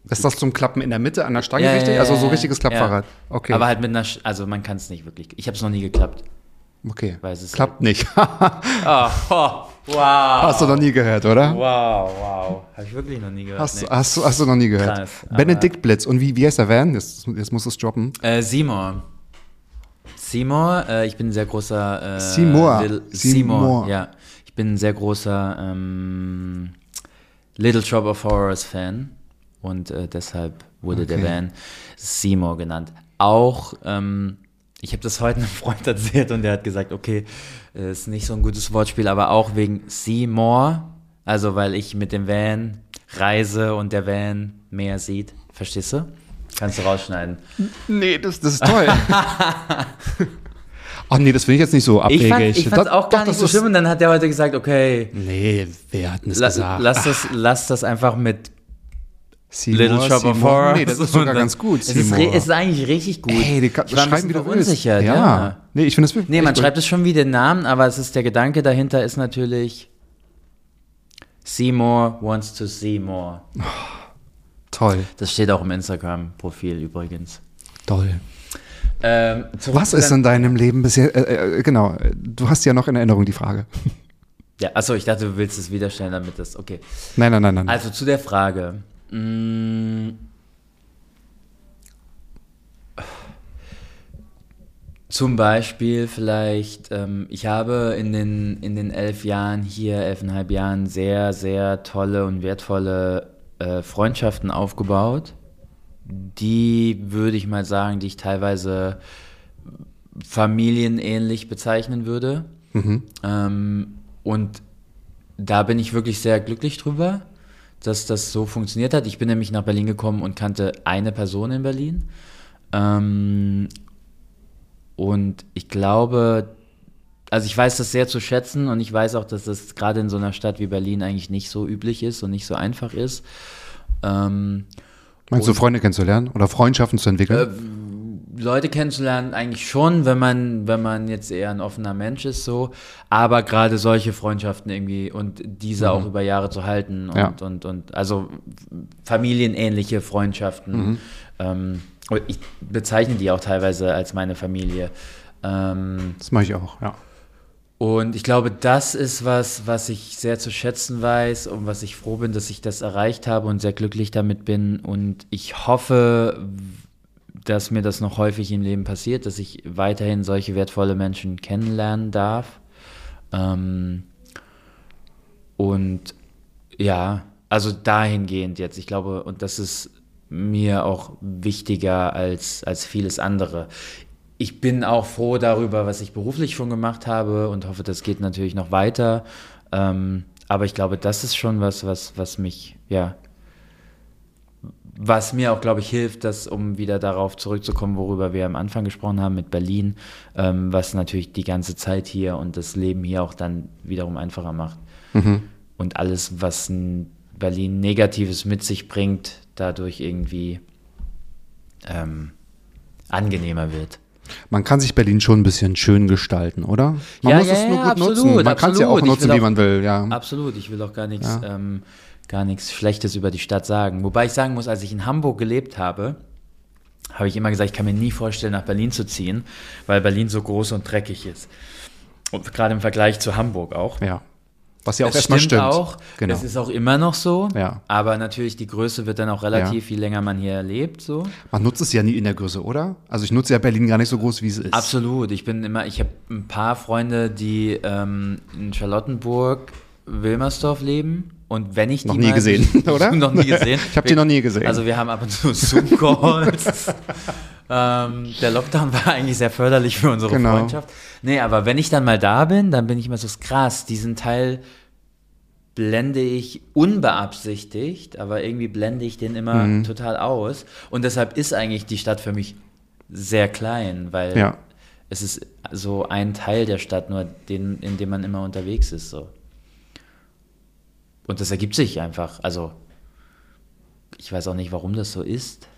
Ist das zum Klappen in der Mitte an der Stange ja, richtig? ja, also so richtiges. Klappfahrrad. Okay. Aber halt mit einer, Sch- also man kann es nicht wirklich. Ich habe es noch nie geklappt. okay. Klappt nicht. Oh, oh, wow. Hast du noch nie gehört, oder? Wow, wow. Habe ich wirklich noch nie gehört. Hast, nee. hast, du- hast du noch nie gehört. Krass, Benedikt Blitz. Und wie, wie heißt der Van? Jetzt, jetzt musst du es droppen. Äh, Seymour. Seymour, äh, ich bin ein sehr großer. Äh, Seymour. Seymour, ja. Ich bin ein sehr großer ähm, Little Shop of Horrors Fan und äh, deshalb wurde der Okay. Van Seymour genannt. Auch, ähm, ich habe das heute einem Freund erzählt und der hat gesagt, okay, äh, ist nicht so ein gutes Wortspiel, aber auch wegen Seymour, also weil ich mit dem Van reise und der Van mehr sieht. Verstehst du? Kannst du rausschneiden. Nee, das, das ist toll. Ach nee, das finde ich jetzt nicht so abwegig. Ich fand ich fand's auch gar doch, nicht so schlimm und dann hat er heute gesagt, okay, Nee, wer hat denn das la, gesagt? lass, das, lass das einfach mit Seymour, Little Shop of. Horrors. Nee, das ist sogar ganz gut. Es ist, es ist eigentlich richtig gut. Ey, die kann, ich war schreiben, wie bisschen du willst. verunsichert. Ja. Ja. Nee, ich finde das wirklich. Nee, man schreibt es schon wie den Namen, aber es ist der Gedanke dahinter ist natürlich Seymour wants to see more. Toll, Das steht auch im Instagram-Profil übrigens. toll. Ähm, Was ist in deinem Leben bisher, äh, äh, genau, äh, du hast ja noch in Erinnerung die Frage. Ja, achso, ich dachte, du willst es wieder stellen, damit das, okay. Nein, nein, nein, nein. Also zu der Frage. Mm. Zum Beispiel vielleicht, ähm, ich habe in den, in den elf Jahren hier, elfeinhalb Jahren, sehr, sehr tolle und wertvolle äh, Freundschaften aufgebaut. Die würde ich mal sagen, die ich teilweise familienähnlich bezeichnen würde. Ähm, und da bin ich wirklich sehr glücklich drüber, dass das so funktioniert hat. Ich bin nämlich nach Berlin gekommen und kannte eine Person in Berlin. Ähm, und ich glaube, also ich weiß das sehr zu schätzen und ich weiß auch, dass das gerade in so einer Stadt wie Berlin eigentlich nicht so üblich ist und nicht so einfach ist. Ähm, Meinst du, Freunde kennenzulernen oder Freundschaften zu entwickeln? Leute kennenzulernen eigentlich schon, wenn man, wenn man jetzt eher ein offener Mensch ist, so. Aber gerade solche Freundschaften irgendwie und diese auch über Jahre zu halten und, Ja. und, und also familienähnliche Freundschaften. Ähm, und ich bezeichne die auch teilweise als meine Familie. Ähm, das mache ich auch, ja. Und ich glaube, das ist was, was ich sehr zu schätzen weiß und was ich froh bin, dass ich das erreicht habe und sehr glücklich damit bin. Und ich hoffe, dass mir das noch häufig im Leben passiert, dass ich weiterhin solche wertvolle Menschen kennenlernen darf. Ähm, und ja, also dahingehend jetzt. Ich glaube, und das ist mir auch wichtiger als, als vieles andere. Ich bin auch froh darüber, was ich beruflich schon gemacht habe und hoffe, das geht natürlich noch weiter. Ähm, aber ich glaube, das ist schon was, was, was mich, ja, was mir auch, glaube ich, hilft, dass, um wieder darauf zurückzukommen, worüber wir am Anfang gesprochen haben mit Berlin, ähm, was natürlich die ganze Zeit hier und das Leben hier auch dann wiederum einfacher macht. Und alles, was ein Berlin Negatives mit sich bringt, dadurch irgendwie ähm, angenehmer wird. Man kann sich Berlin schon ein bisschen schön gestalten, oder? Man Ja, muss ja, es nur ja, gut absolut, nutzen. Man kann es ja auch nutzen, will wie auch- man will, ja. Absolut, ich will auch gar nichts, Ja. ähm, gar nichts Schlechtes über die Stadt sagen. Wobei ich sagen muss, als ich in Hamburg gelebt habe, habe ich immer gesagt, ich kann mir nie vorstellen, nach Berlin zu ziehen, weil Berlin so groß und dreckig ist. Und gerade im Vergleich zu Hamburg auch. Ja. Was ja auch Es erstmal stimmt. auch. Genau. Es ist auch immer noch so. Ja. Aber natürlich, die Größe wird dann auch relativ, je länger man hier lebt, so. Man nutzt es ja nie in der Größe, oder? Also ich nutze ja Berlin gar nicht so groß, wie es ist. Absolut. Ich bin immer, ich habe ein paar Freunde, die ähm, in Charlottenburg, Wilmersdorf leben. Und wenn ich die Noch nie mal gesehen, oder? noch nie gesehen. Ich habe die noch nie gesehen. Also wir haben ab und zu Zoom-Calls. ähm, der Lockdown war eigentlich sehr förderlich für unsere Genau. Freundschaft. Nee, aber wenn ich dann mal da bin, dann bin ich immer so krass. Diesen Teil blende ich unbeabsichtigt, aber irgendwie blende ich den immer Mhm. total aus. Und deshalb ist eigentlich die Stadt für mich sehr klein, weil Ja. es ist so ein Teil der Stadt, nur den, in dem man immer unterwegs ist. So. Und das ergibt sich einfach. Also, ich weiß auch nicht, warum das so ist.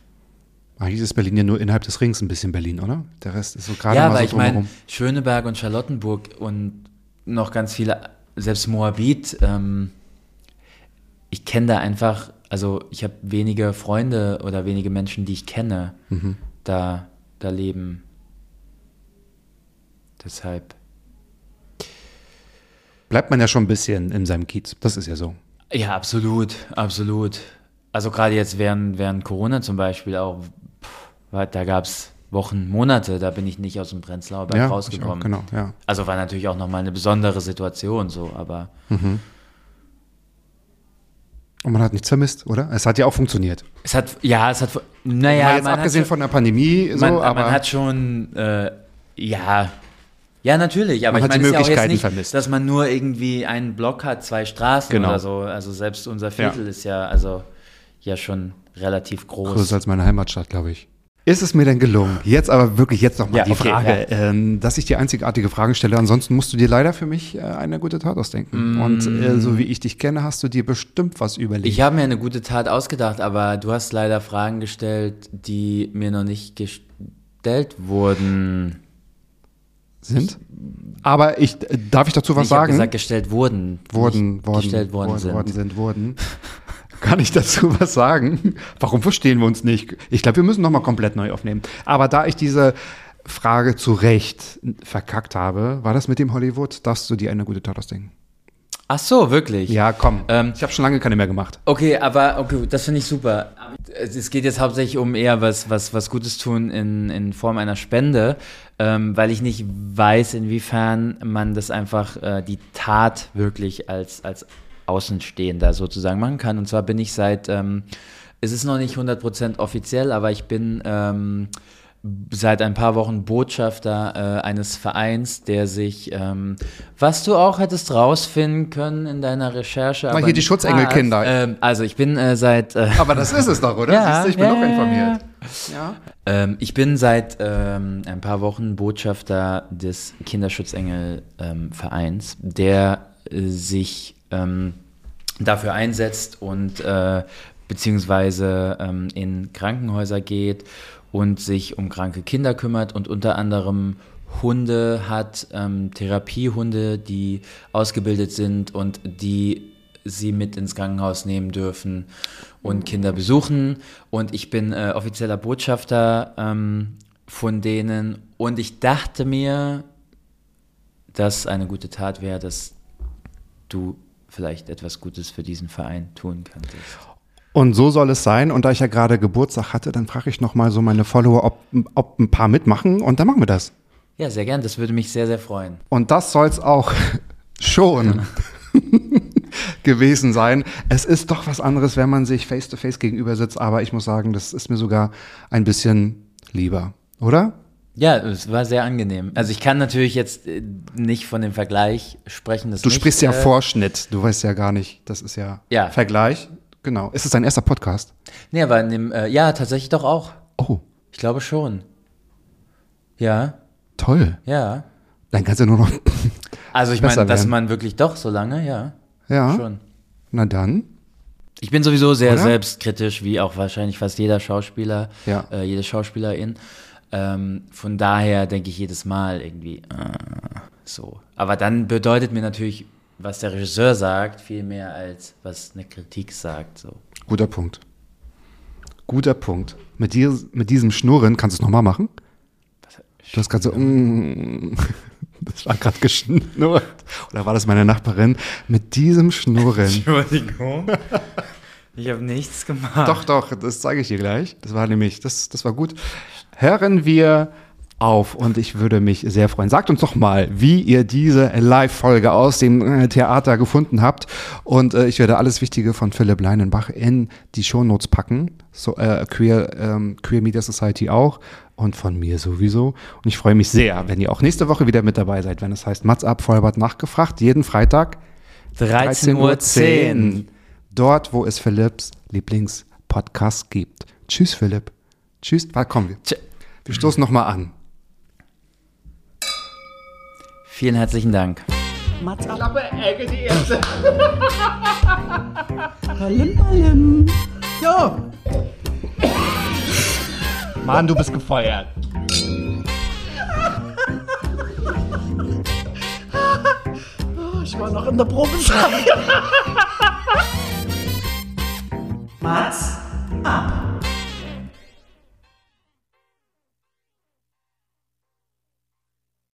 Eigentlich ist Berlin ja nur innerhalb des Rings ein bisschen Berlin, oder? Der Rest ist so gerade ja, mal aber so ich meine. Schöneberg und Charlottenburg und noch ganz viele, selbst Moabit, ähm, ich kenne da einfach, also ich habe wenige Freunde oder wenige Menschen, die ich kenne, Mhm. da, da leben. Deshalb. Bleibt man ja schon ein bisschen in seinem Kiez. Das ist ja so. Ja, absolut, absolut. Also gerade jetzt während, während Corona zum Beispiel auch, da gab es Wochen, Monate, da bin ich nicht aus dem Prenzlauer Berg ja, ich auch, rausgekommen. genau, ja. Also war natürlich auch nochmal eine besondere Situation so, aber Und man hat nichts vermisst, oder? Es hat ja auch funktioniert. Es hat, ja, es hat, naja, jetzt man abgesehen hat schon, von der Pandemie, so, man, aber man hat schon, äh, ja, ja, natürlich, aber Man ich hat die meine, es ist ja auch jetzt nicht, vermisst. dass man nur irgendwie einen Block hat, zwei Straßen Genau. oder so. Also selbst unser Viertel ist ja, also, ja schon relativ groß. größer als meine Heimatstadt, glaube ich. Ist es mir denn gelungen? Jetzt aber wirklich jetzt noch mal Ja, die okay, Frage, ähm, dass ich dir einzigartige Fragen stelle. Ansonsten musst du dir leider für mich äh, eine gute Tat ausdenken. Und äh, so wie ich dich kenne, hast du dir bestimmt was überlegt. Ich habe mir eine gute Tat ausgedacht, aber du hast leider Fragen gestellt, die mir noch nicht gestellt wurden. sind. Aber ich äh, darf ich dazu was ich habe sagen? gesagt, gestellt wurden. wurden, worden, gestellt worden worden, sind. worden sind, wurden. Kann ich dazu was sagen? Warum verstehen wir uns nicht? Ich glaube, wir müssen nochmal komplett neu aufnehmen. Aber da ich diese Frage zu Recht verkackt habe, war das mit dem Hollywood, darfst du dir eine gute Tat ausdenken. Ach so, wirklich? Ja, komm. Ähm, ich habe schon lange keine mehr gemacht. Okay, aber okay, das finde ich super. Es geht jetzt hauptsächlich um eher was, was, was Gutes tun in, in Form einer Spende, ähm, weil ich nicht weiß, inwiefern man das einfach äh, die Tat wirklich als, als Außenstehender sozusagen machen kann. Und zwar bin ich seit, ähm, es ist noch nicht 100% offiziell, aber ich bin ähm, seit ein paar Wochen Botschafter äh, eines Vereins, der sich, ähm, was du auch hättest rausfinden können in deiner Recherche. Mal hier die Schutzengelkinder. Ähm, also ich bin äh, seit äh, Aber das ist es doch, oder? Ja, Siehst du, ich bin ja, auch ja, informiert. Ja. ähm, ich bin seit ähm, ein paar Wochen Botschafter des Kinderschutzengel-Vereins, der äh, sich ähm, dafür einsetzt und äh, beziehungsweise ähm, in Krankenhäuser geht und sich um kranke Kinder kümmert und unter anderem Hunde hat, ähm, Therapiehunde, die ausgebildet sind und die sie mit ins Krankenhaus nehmen dürfen und Kinder besuchen. Und ich bin äh, offizieller Botschafter ähm, von denen. Und ich dachte mir, dass eine gute Tat wäre, dass du vielleicht etwas Gutes für diesen Verein tun könntest. Und so soll es sein. Und da ich ja gerade Geburtstag hatte, dann frage ich noch mal so meine Follower, ob, ob ein paar mitmachen. Und dann machen wir das. Ja, sehr gern. Das würde mich sehr, sehr freuen. Und das soll es auch schon gewesen sein. Es ist doch was anderes, wenn man sich face-to-face gegenüber sitzt. Aber ich muss sagen, das ist mir sogar ein bisschen lieber, oder? Ja, es war sehr angenehm. Also ich kann natürlich jetzt äh, nicht von dem Vergleich sprechen. Das Du nicht, sprichst ja äh, Vorschnitt. Du weißt ja gar nicht, das ist ja, Ja. Vergleich. Genau. Ist es dein erster Podcast? Nee, aber in dem, äh, ja, tatsächlich doch auch. Oh, Ich glaube schon. Ja, toll. ja. Dann kannst du nur noch. Also ich meine, dass werden. man wirklich doch so lange, ja, ja. schon. Na dann. Ich bin sowieso sehr Oder? selbstkritisch, wie auch wahrscheinlich fast jeder Schauspieler, Ja. äh, jede Schauspielerin. Ähm, von daher denke ich jedes Mal irgendwie äh, so. Aber dann bedeutet mir natürlich, was der Regisseur sagt, viel mehr als was eine Kritik sagt. So. Guter Punkt. Guter Punkt. Mit, dir, mit diesem Schnurren kannst du es nochmal machen? Du hast gerade so, mm, das war gerade geschnurrt. Oder war das meine Nachbarin? Mit diesem Schnurren. Entschuldigung. Ich habe nichts gemacht. doch, doch, das zeige ich dir gleich. Das war nämlich, das, das war gut. Hören wir auf und ich würde mich sehr freuen. Sagt uns doch mal, wie ihr diese Live-Folge aus dem äh, Theater gefunden habt. Und äh, ich werde alles Wichtige von Philipp Leinenbach in die Shownotes packen. So, äh, Queer, ähm, Queer Media Society auch und von mir sowieso. Und ich freue mich sehr, wenn ihr auch nächste Woche wieder mit dabei seid, wenn es heißt Mats ab, Vollbart nachgefragt, jeden Freitag 13.10 Uhr. Dort, wo es Philipps Lieblingspodcast gibt. Tschüss, Philipp. Tschüss. Warte, komm, wir, Tsch- wir stoßen nochmal an. Vielen herzlichen Dank. Mats ab. Palim, palim. So, Mann, du bist gefeuert. ich war noch in der Probezeit. Mats ab.